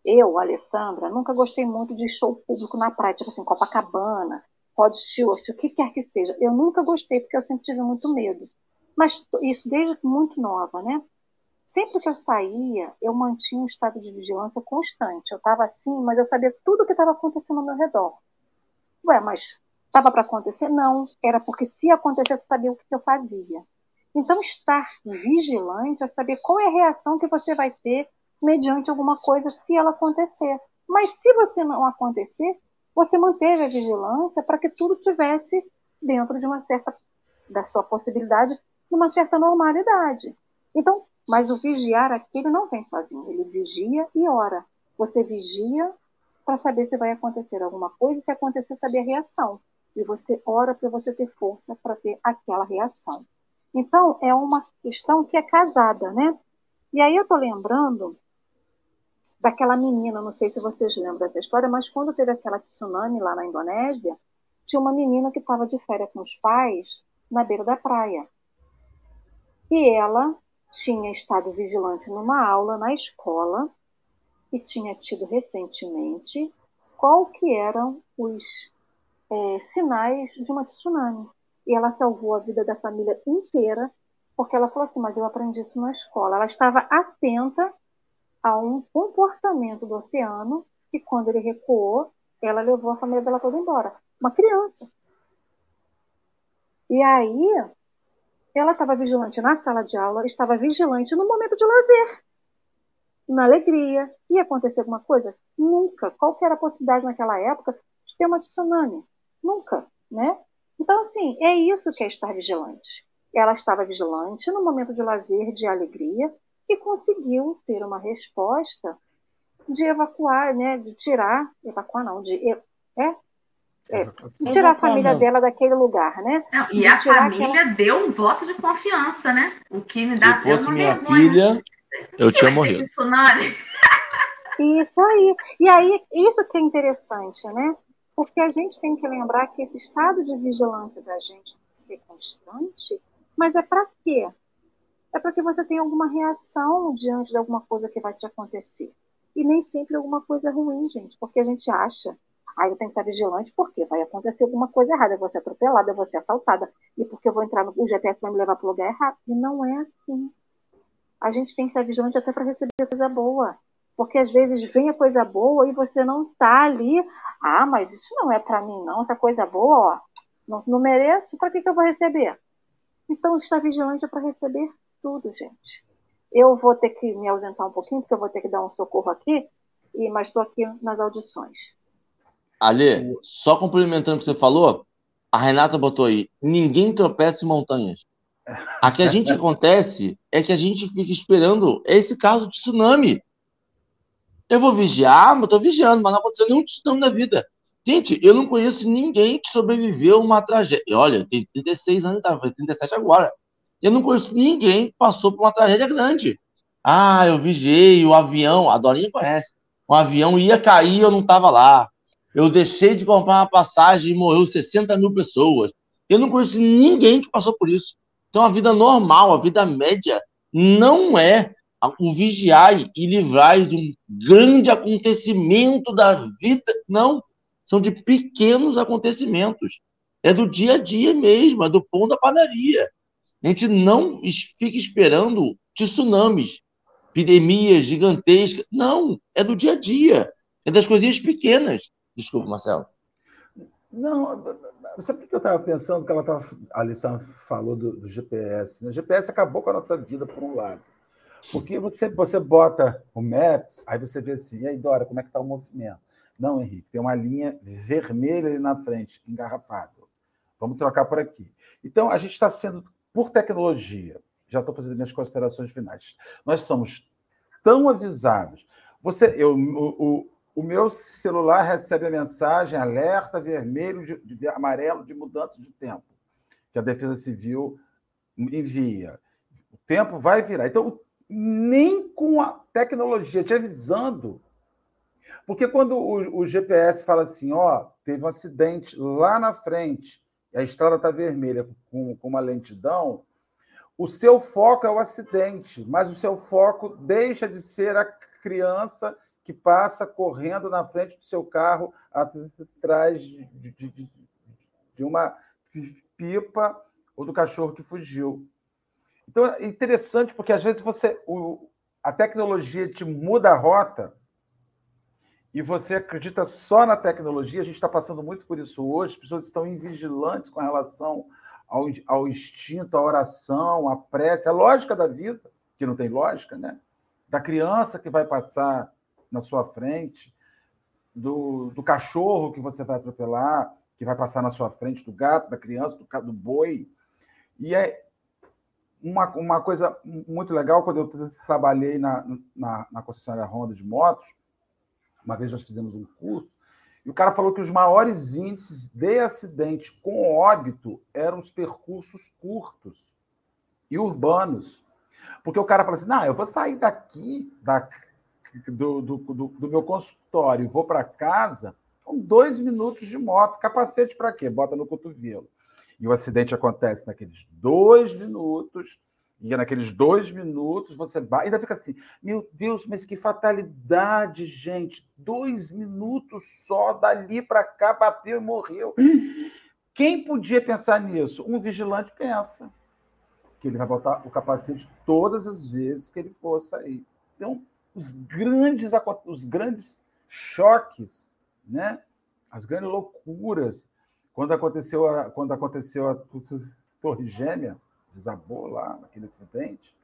Eu, Alessandra, nunca gostei muito de show público na praia, tipo assim, Copacabana, Rod Stewart, o que quer que seja. Eu nunca gostei, porque eu sempre tive muito medo. Mas isso desde muito nova, né? Sempre que eu saía, eu mantinha um estado de vigilância constante. Eu estava assim, mas eu sabia tudo o que estava acontecendo ao meu redor. Ué, mas estava para acontecer? Não. Era porque se acontecesse, eu sabia o que eu fazia. Então, estar vigilante é saber qual é a reação que você vai ter mediante alguma coisa se ela acontecer. Mas se você não acontecer, você manteve a vigilância para que tudo tivesse dentro de uma certa da sua possibilidade, de uma certa normalidade. Então, mas o vigiar aqui ele não vem sozinho, ele vigia e ora. Você vigia para saber se vai acontecer alguma coisa e se acontecer, saber a reação. E você ora para você ter força para ter aquela reação. Então, é uma questão que é casada, né? E aí eu tô lembrando daquela menina, não sei se vocês lembram dessa história, mas quando teve aquela tsunami lá na Indonésia, tinha uma menina que estava de férias com os pais na beira da praia. E ela tinha estado vigilante numa aula na escola e tinha tido recentemente qual que eram os é, sinais de uma tsunami. E ela salvou a vida da família inteira, porque ela falou assim, mas eu aprendi isso na escola. Ela estava atenta a um comportamento do oceano que quando ele recuou, ela levou a família dela toda embora. Uma criança. E aí, ela estava vigilante na sala de aula, estava vigilante no momento de lazer, na alegria. Ia acontecer alguma coisa? Nunca. Qual que era a possibilidade naquela época de ter uma tsunami? Nunca, né? Então, assim, é isso que é estar vigilante. Ela estava vigilante no momento de lazer, de alegria, e conseguiu ter uma resposta de evacuar, né, de tirar, evacuar não, de é, é, tirar a família dela daquele lugar, né? Não, e a família aquela... deu um voto de confiança, né? O que me dá Se fosse minha vergonha. filha, eu tinha morrido. Tsunami? Isso aí. E aí, isso que é interessante, né? Porque a gente tem que lembrar que esse estado de vigilância da gente tem que ser constante, mas é para quê? É para que você tenha alguma reação diante de alguma coisa que vai te acontecer. E nem sempre alguma coisa ruim, gente, porque a gente acha Aí eu tenho que estar vigilante porque vai acontecer alguma coisa errada, eu vou ser atropelada, eu vou ser assaltada, e porque eu vou entrar no o GPS vai me levar para o lugar errado. E não é assim. A gente tem que estar vigilante até para receber coisa boa. Porque às vezes vem a coisa boa e você não está ali. Ah, mas isso não é para mim, não. Essa coisa boa, ó, não, não mereço, para que, que eu vou receber? Então, estar vigilante é para receber tudo, gente. Eu vou ter que me ausentar um pouquinho, porque eu vou ter que dar um socorro aqui, e mas estou aqui nas audições. Ali, só complementando o que você falou, a Renata botou aí: ninguém tropeça em montanhas. A que a gente acontece é que a gente fica esperando esse caso de tsunami. Eu vou vigiar, mas estou vigiando, mas não aconteceu nenhum tsunami na vida. Gente, eu não conheço ninguém que sobreviveu a uma tragédia. Olha, tenho 36 anos, tá? 37 agora. Eu não conheço ninguém que passou por uma tragédia grande. Ah, eu vigiei o avião, a Dorinha conhece. Um avião ia cair, eu não estava lá. Eu deixei de comprar uma passagem e morreu 60 mil pessoas. Eu não conheço ninguém que passou por isso. Então, a vida normal, a vida média, não é o vigiar e livrar de um grande acontecimento da vida. Não. São de pequenos acontecimentos. É do dia a dia mesmo, é do pão da padaria. A gente não fica esperando tsunamis, epidemias gigantescas. Não, é do dia a dia. É das coisinhas pequenas. Desculpa, Marcelo. Não, sabe o que eu estava pensando? Que ela tava, a Alessandra falou do, do GPS. Né? O GPS acabou com a nossa vida, por um lado. Porque você, você bota o Maps, aí você vê assim, e aí, Dora, como é que está o movimento? Não, Henrique, tem uma linha vermelha ali na frente, engarrafado. Vamos trocar por aqui. Então, a gente está sendo, por tecnologia, já estou fazendo minhas considerações finais. Nós somos tão avisados. Você, eu, o, o, o meu celular recebe a mensagem alerta vermelho, de, de, amarelo de mudança de tempo, que a Defesa Civil envia. O tempo vai virar. Então, nem com a tecnologia te avisando, porque quando o, o GPS fala assim, ó, teve um acidente lá na frente, a estrada está vermelha com, com uma lentidão, o seu foco é o acidente, mas o seu foco deixa de ser a criança que passa correndo na frente do seu carro atrás de, de, de, uma pipa ou do cachorro que fugiu. Então é interessante porque às vezes você o, a tecnologia te muda a rota e você acredita só na tecnologia. A gente está passando muito por isso hoje. As pessoas estão invigilantes com relação ao, ao instinto, à oração, à prece, a lógica da vida, que não tem lógica, né? Da criança que vai passar na sua frente, do, do cachorro que você vai atropelar, que vai passar na sua frente, do gato, da criança, do, do boi. E é uma, uma coisa muito legal, quando eu trabalhei na, na, na concessionária Honda de motos, uma vez nós fizemos um curso, e o cara falou que os maiores índices de acidente com óbito eram os percursos curtos e urbanos. Porque o cara fala assim: não, eu vou sair daqui, da, do, do, do, do meu consultório, vou para casa, são dois minutos de moto. Capacete para quê? Bota no cotovelo. E o acidente acontece naqueles dois minutos e naqueles dois minutos você ainda fica assim, meu Deus, mas que fatalidade, gente! Dois minutos só, dali para cá, bateu e morreu. Quem podia pensar nisso? Um vigilante pensa que ele vai botar o capacete todas as vezes que ele for sair. Então, os grandes, os grandes choques, né? as grandes loucuras, quando aconteceu a, quando aconteceu a Torre Gêmea, desabou lá naquele acidente,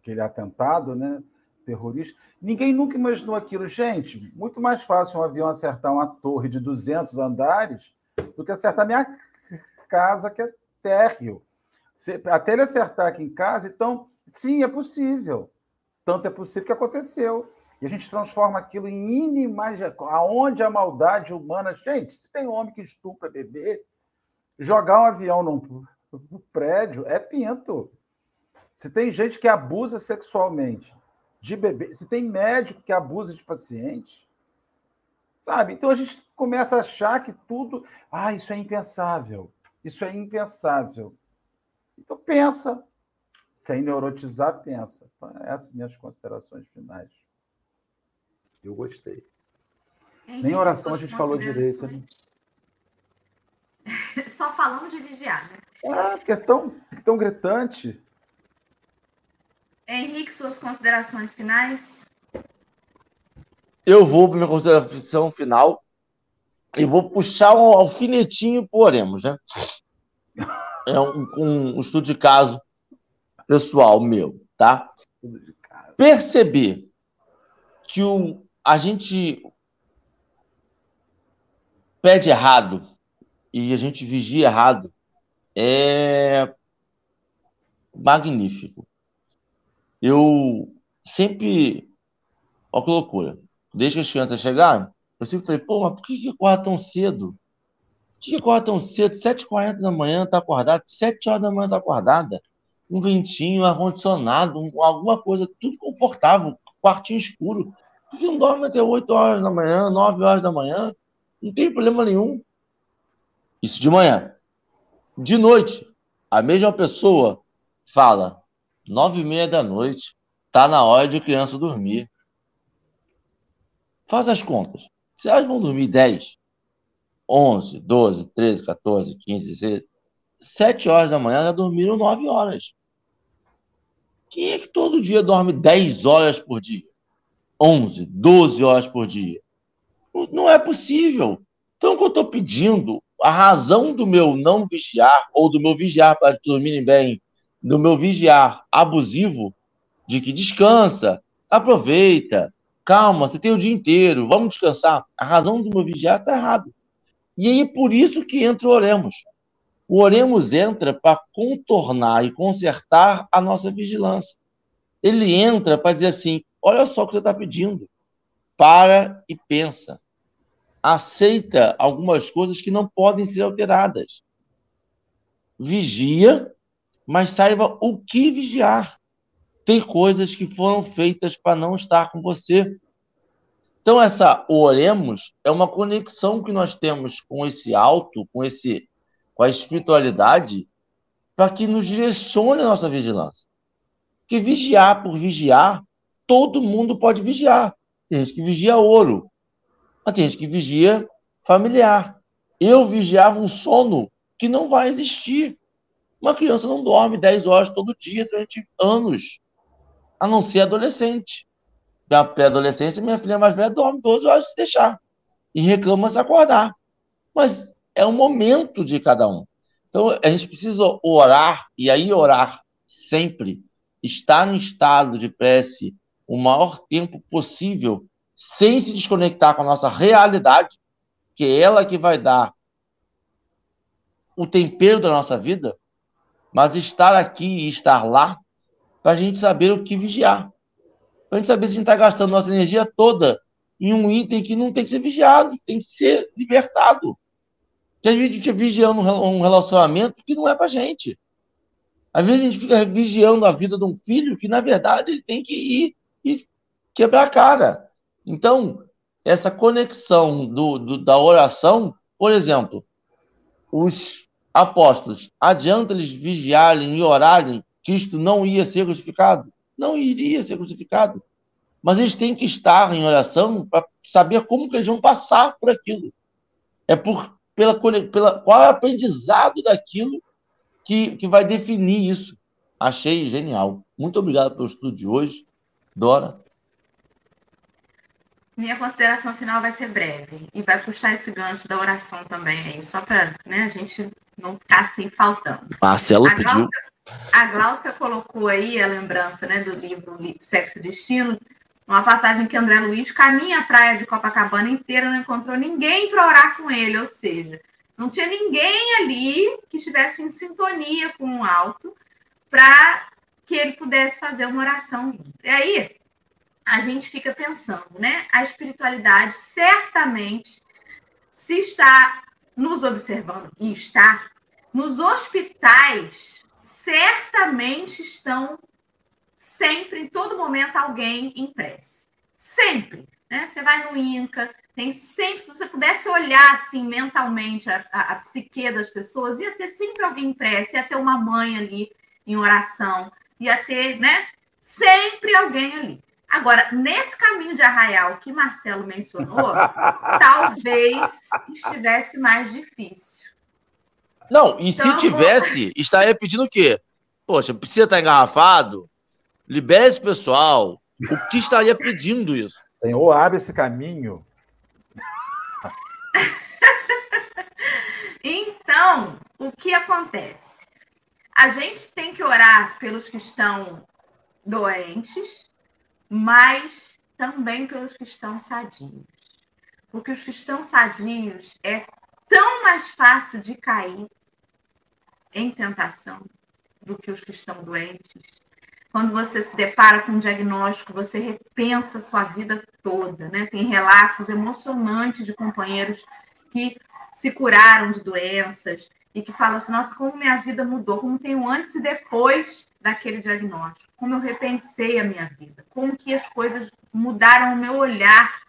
aquele atentado, né? Terrorista. Ninguém nunca imaginou aquilo. Gente, muito mais fácil um avião acertar uma torre de 200 andares do que acertar minha casa, que é térreo. Até ele acertar aqui em casa, então, sim, é possível. Tanto é possível que aconteceu. E a gente transforma aquilo em inimaginável. Aonde a maldade humana. Gente, se tem homem que estupra bebê, jogar um avião num prédio é pinto. Se tem gente que abusa sexualmente de bebê, se tem médico que abusa de paciente, sabe? Então a gente começa a achar que tudo, ah, isso é impensável, isso é impensável. Então pensa, sem neurotizar, pensa. Então, essas minhas considerações finais. Eu gostei. Nem oração a gente falou direito. Né? Só falando de vigiar, né? Ah, porque é tão, tão gritante. Henrique, suas considerações finais? Eu vou para minha consideração final e vou puxar um alfinetinho por oremos, né? É um, um, estudo de caso pessoal meu, tá? Perceber que o, a gente pede errado e a gente vigia errado é magnífico. Eu sempre. Olha que loucura. Desde que as crianças chegaram, eu sempre falei, pô, mas por que, que acorda tão cedo? Por que, que acorda tão cedo? 7h40 da manhã tá acordado, 7 horas da manhã tá acordada. Um ventinho, ar-condicionado, um, alguma coisa, tudo confortável, quartinho escuro. Que não dorme até 8 horas da manhã, 9 horas da manhã? Não tem problema nenhum. Isso de manhã. De noite, a mesma pessoa fala, nove e meia da noite, tá na hora de criança dormir. Faz as contas. Se elas vão dormir 10, 11, 12, 13, 14, 15, 16, 7 horas da manhã já dormiram 9 horas. Quem é que todo dia dorme 10 horas por dia? 11, 12 horas por dia? Não é possível. Então, o que eu estou pedindo a razão do meu não vigiar, ou do meu vigiar para dormirem bem, do meu vigiar abusivo, de que descansa, aproveita, calma, você tem o dia inteiro, vamos descansar. A razão do meu vigiar está errado. E aí, por isso que entra o oremos. O oremos entra para contornar e consertar a nossa vigilância. Ele entra para dizer assim: olha só o que você está pedindo. Para e pensa. Aceita algumas coisas que não podem ser alteradas. Vigia, mas saiba o que vigiar. Tem coisas que foram feitas para não estar com você. Então, essa oremos é uma conexão que nós temos com esse alto, com esse com a espiritualidade, para que nos direcione a nossa vigilância. Que vigiar por vigiar, todo mundo pode vigiar. Tem gente que vigia ouro, mas tem gente que vigia familiar. Eu vigiava um sono que não vai existir. Uma criança não dorme 10 horas todo dia durante anos, a não ser adolescente. Na pré-adolescência, minha filha mais velha dorme 12 horas se deixar e reclama se acordar. Mas é o momento de cada um. Então, a gente precisa orar, e aí orar sempre, estar em estado de prece o maior tempo possível, sem se desconectar com a nossa realidade, que é ela que vai dar o tempero da nossa vida, mas estar aqui e estar lá para a gente saber o que vigiar. Para a gente saber se a gente está gastando nossa energia toda em um item que não tem que ser vigiado, tem que ser libertado. Que a gente fica vigiando um relacionamento que não é para gente. Às vezes a gente fica vigiando a vida de um filho que, na verdade, ele tem que ir e quebrar a cara. Então, essa conexão do, do, da oração, por exemplo, os apóstolos, adianta eles vigiarem e orarem, Cristo não ia ser crucificado? Não iria ser crucificado. Mas eles têm que estar em oração para saber como que eles vão passar por aquilo. É por pela, pela qual é o aprendizado daquilo que, que vai definir isso. Achei genial. Muito obrigado pelo estudo de hoje. Dora. Minha consideração final vai ser breve e vai puxar esse gancho da oração também aí, só para né, a gente não ficar assim faltando. Marcelo a pediu. a Gláucia colocou aí a lembrança né, do livro Sexo e Destino, uma passagem que André Luiz caminha a praia de Copacabana inteira, não encontrou ninguém para orar com ele, ou seja, não tinha ninguém ali que estivesse em sintonia com o alto para que ele pudesse fazer uma oração E aí a gente fica pensando, né? A espiritualidade certamente se está nos observando e está nos hospitais certamente estão sempre, em todo momento, alguém em prece. Sempre. Né? Você vai no INCA, tem sempre, se você pudesse olhar assim mentalmente a, a, a psique das pessoas, ia ter sempre alguém em prece, ia ter uma mãe ali em oração, ia ter, né? Sempre alguém ali. Agora, nesse caminho de arraial que Marcelo mencionou, talvez estivesse mais difícil. Não, e então, se tivesse, estaria pedindo o quê? Poxa, precisa estar engarrafado? Libere esse pessoal. O que estaria pedindo isso? Senhor, abre esse caminho. então, o que acontece? A gente tem que orar pelos que estão doentes, mas também pelos que estão sadios. Porque os que estão sadios é tão mais fácil de cair em tentação do que os que estão doentes. Quando você se depara com um diagnóstico, você repensa a sua vida toda, né? Tem relatos emocionantes de companheiros que se curaram de doenças e que falam assim: nossa, como minha vida mudou, como tem o antes e depois daquele diagnóstico, como eu repensei a minha vida, como que as coisas mudaram o meu olhar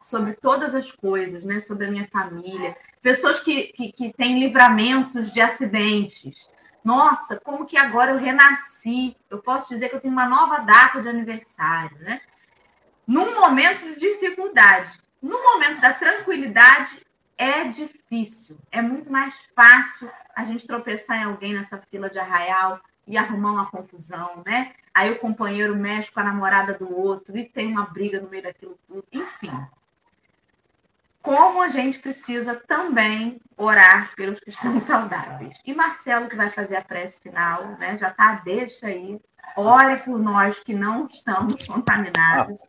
sobre todas as coisas, né? Sobre a minha família, pessoas que, que, que têm livramentos de acidentes, nossa, como que agora eu renasci? Eu posso dizer que eu tenho uma nova data de aniversário, né? Num momento de dificuldade, no momento da tranquilidade, é difícil. É muito mais fácil a gente tropeçar em alguém nessa fila de arraial e arrumar uma confusão, né? Aí o companheiro mexe com a namorada do outro e tem uma briga no meio daquilo tudo. Enfim, como a gente precisa também orar pelos que estão saudáveis. E Marcelo, que vai fazer a prece final, né? Já tá, deixa aí. Ore por nós que não estamos contaminados.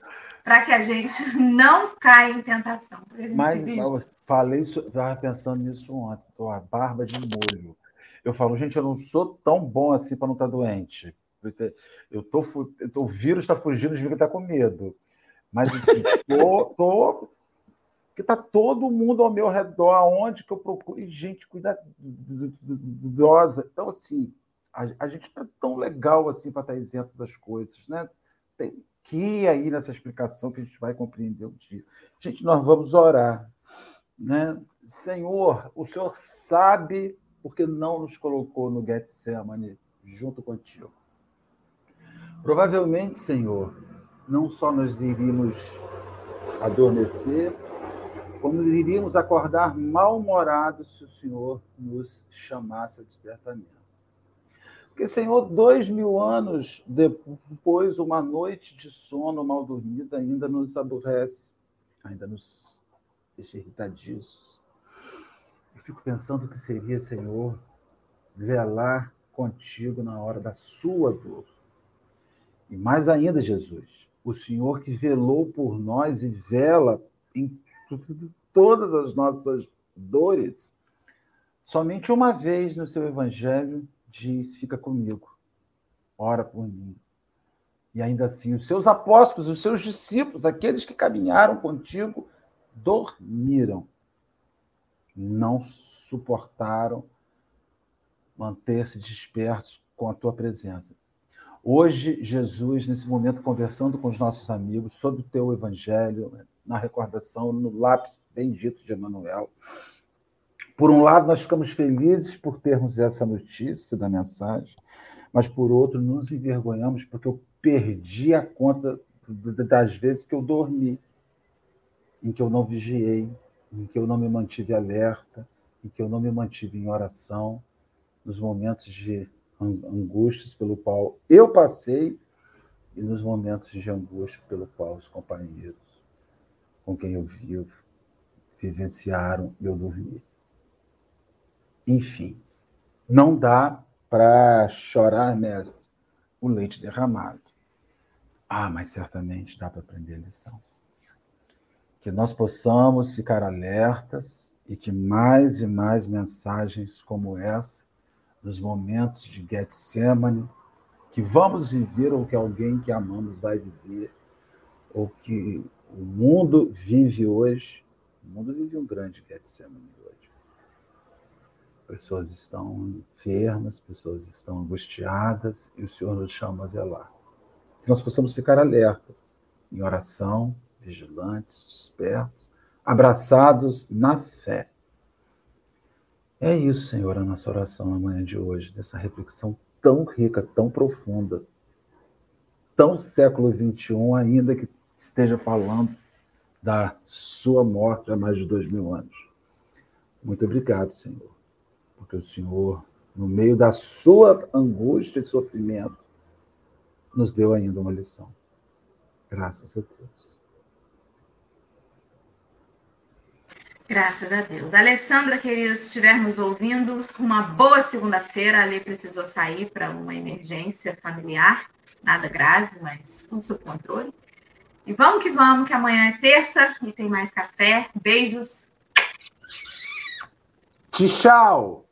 para que a gente não caia em tentação. Mas eu falei isso, estava pensando nisso ontem, tô a barba de molho. Eu falo, gente, eu não sou tão bom assim para não estar tá doente. Eu tô, o vírus está fugindo de mim que está com medo. Mas assim, tô, tô que está todo mundo ao meu redor, aonde que eu procuro, gente cuidadosa. Então, assim, a, a gente não é tão legal assim para estar isento das coisas, né? Tem que aí nessa explicação que a gente vai compreender um dia. Gente, nós vamos orar, né? Senhor, o Senhor sabe porque não nos colocou no Getsemane junto contigo. Provavelmente, Senhor, não só nós iríamos adormecer, como iríamos acordar mal-humorados se o Senhor nos chamasse ao despertamento. Porque, Senhor, dois mil anos depois, uma noite de sono mal dormida ainda nos aborrece, ainda nos deixa irritadiços. Eu fico pensando o que seria, Senhor, velar contigo na hora da sua dor. E mais ainda, Jesus, o Senhor que velou por nós e vela em todas as nossas dores, somente uma vez no seu evangelho diz: Fica comigo, ora por mim. E ainda assim, os seus apóstolos, os seus discípulos, aqueles que caminharam contigo, dormiram. Não suportaram manter-se despertos com a tua presença. Hoje, Jesus, nesse momento, conversando com os nossos amigos sobre o teu evangelho, na recordação, no lápis bendito de Emanuel. Por um lado, nós ficamos felizes por termos essa notícia da mensagem, mas por outro, nos envergonhamos porque eu perdi a conta das vezes que eu dormi, em que eu não vigiei, em que eu não me mantive alerta, em que eu não me mantive em oração, nos momentos de angústias pelo qual eu passei e nos momentos de angústia pelo qual os companheiros com quem eu vivo vivenciaram eu dormi. Enfim, não dá para chorar, mestre, o leite derramado. Ah, mas certamente dá para aprender a lição. Que nós possamos ficar alertas e que mais e mais mensagens como essa nos momentos de Getsemane, que vamos viver ou que alguém que amamos vai viver, ou que o mundo vive hoje. O mundo vive um grande Getsemane hoje. Pessoas estão enfermas, pessoas estão angustiadas, e o Senhor nos chama a velar. Que nós possamos ficar alertas, em oração, vigilantes, despertos, abraçados na fé é isso, Senhor, a nossa oração na manhã de hoje, dessa reflexão tão rica, tão profunda, tão século XXI, ainda que esteja falando da sua morte há mais de dois mil anos. Muito obrigado, Senhor, porque o Senhor, no meio da sua angústia e sofrimento, nos deu ainda uma lição. Graças a Deus. Graças a Deus. Alessandra, querida, se estivermos ouvindo, uma boa segunda-feira. A precisou sair para uma emergência familiar, nada grave, mas tudo sob controle. E vamos que vamos, que amanhã é terça e tem mais café. Beijos. Tchau.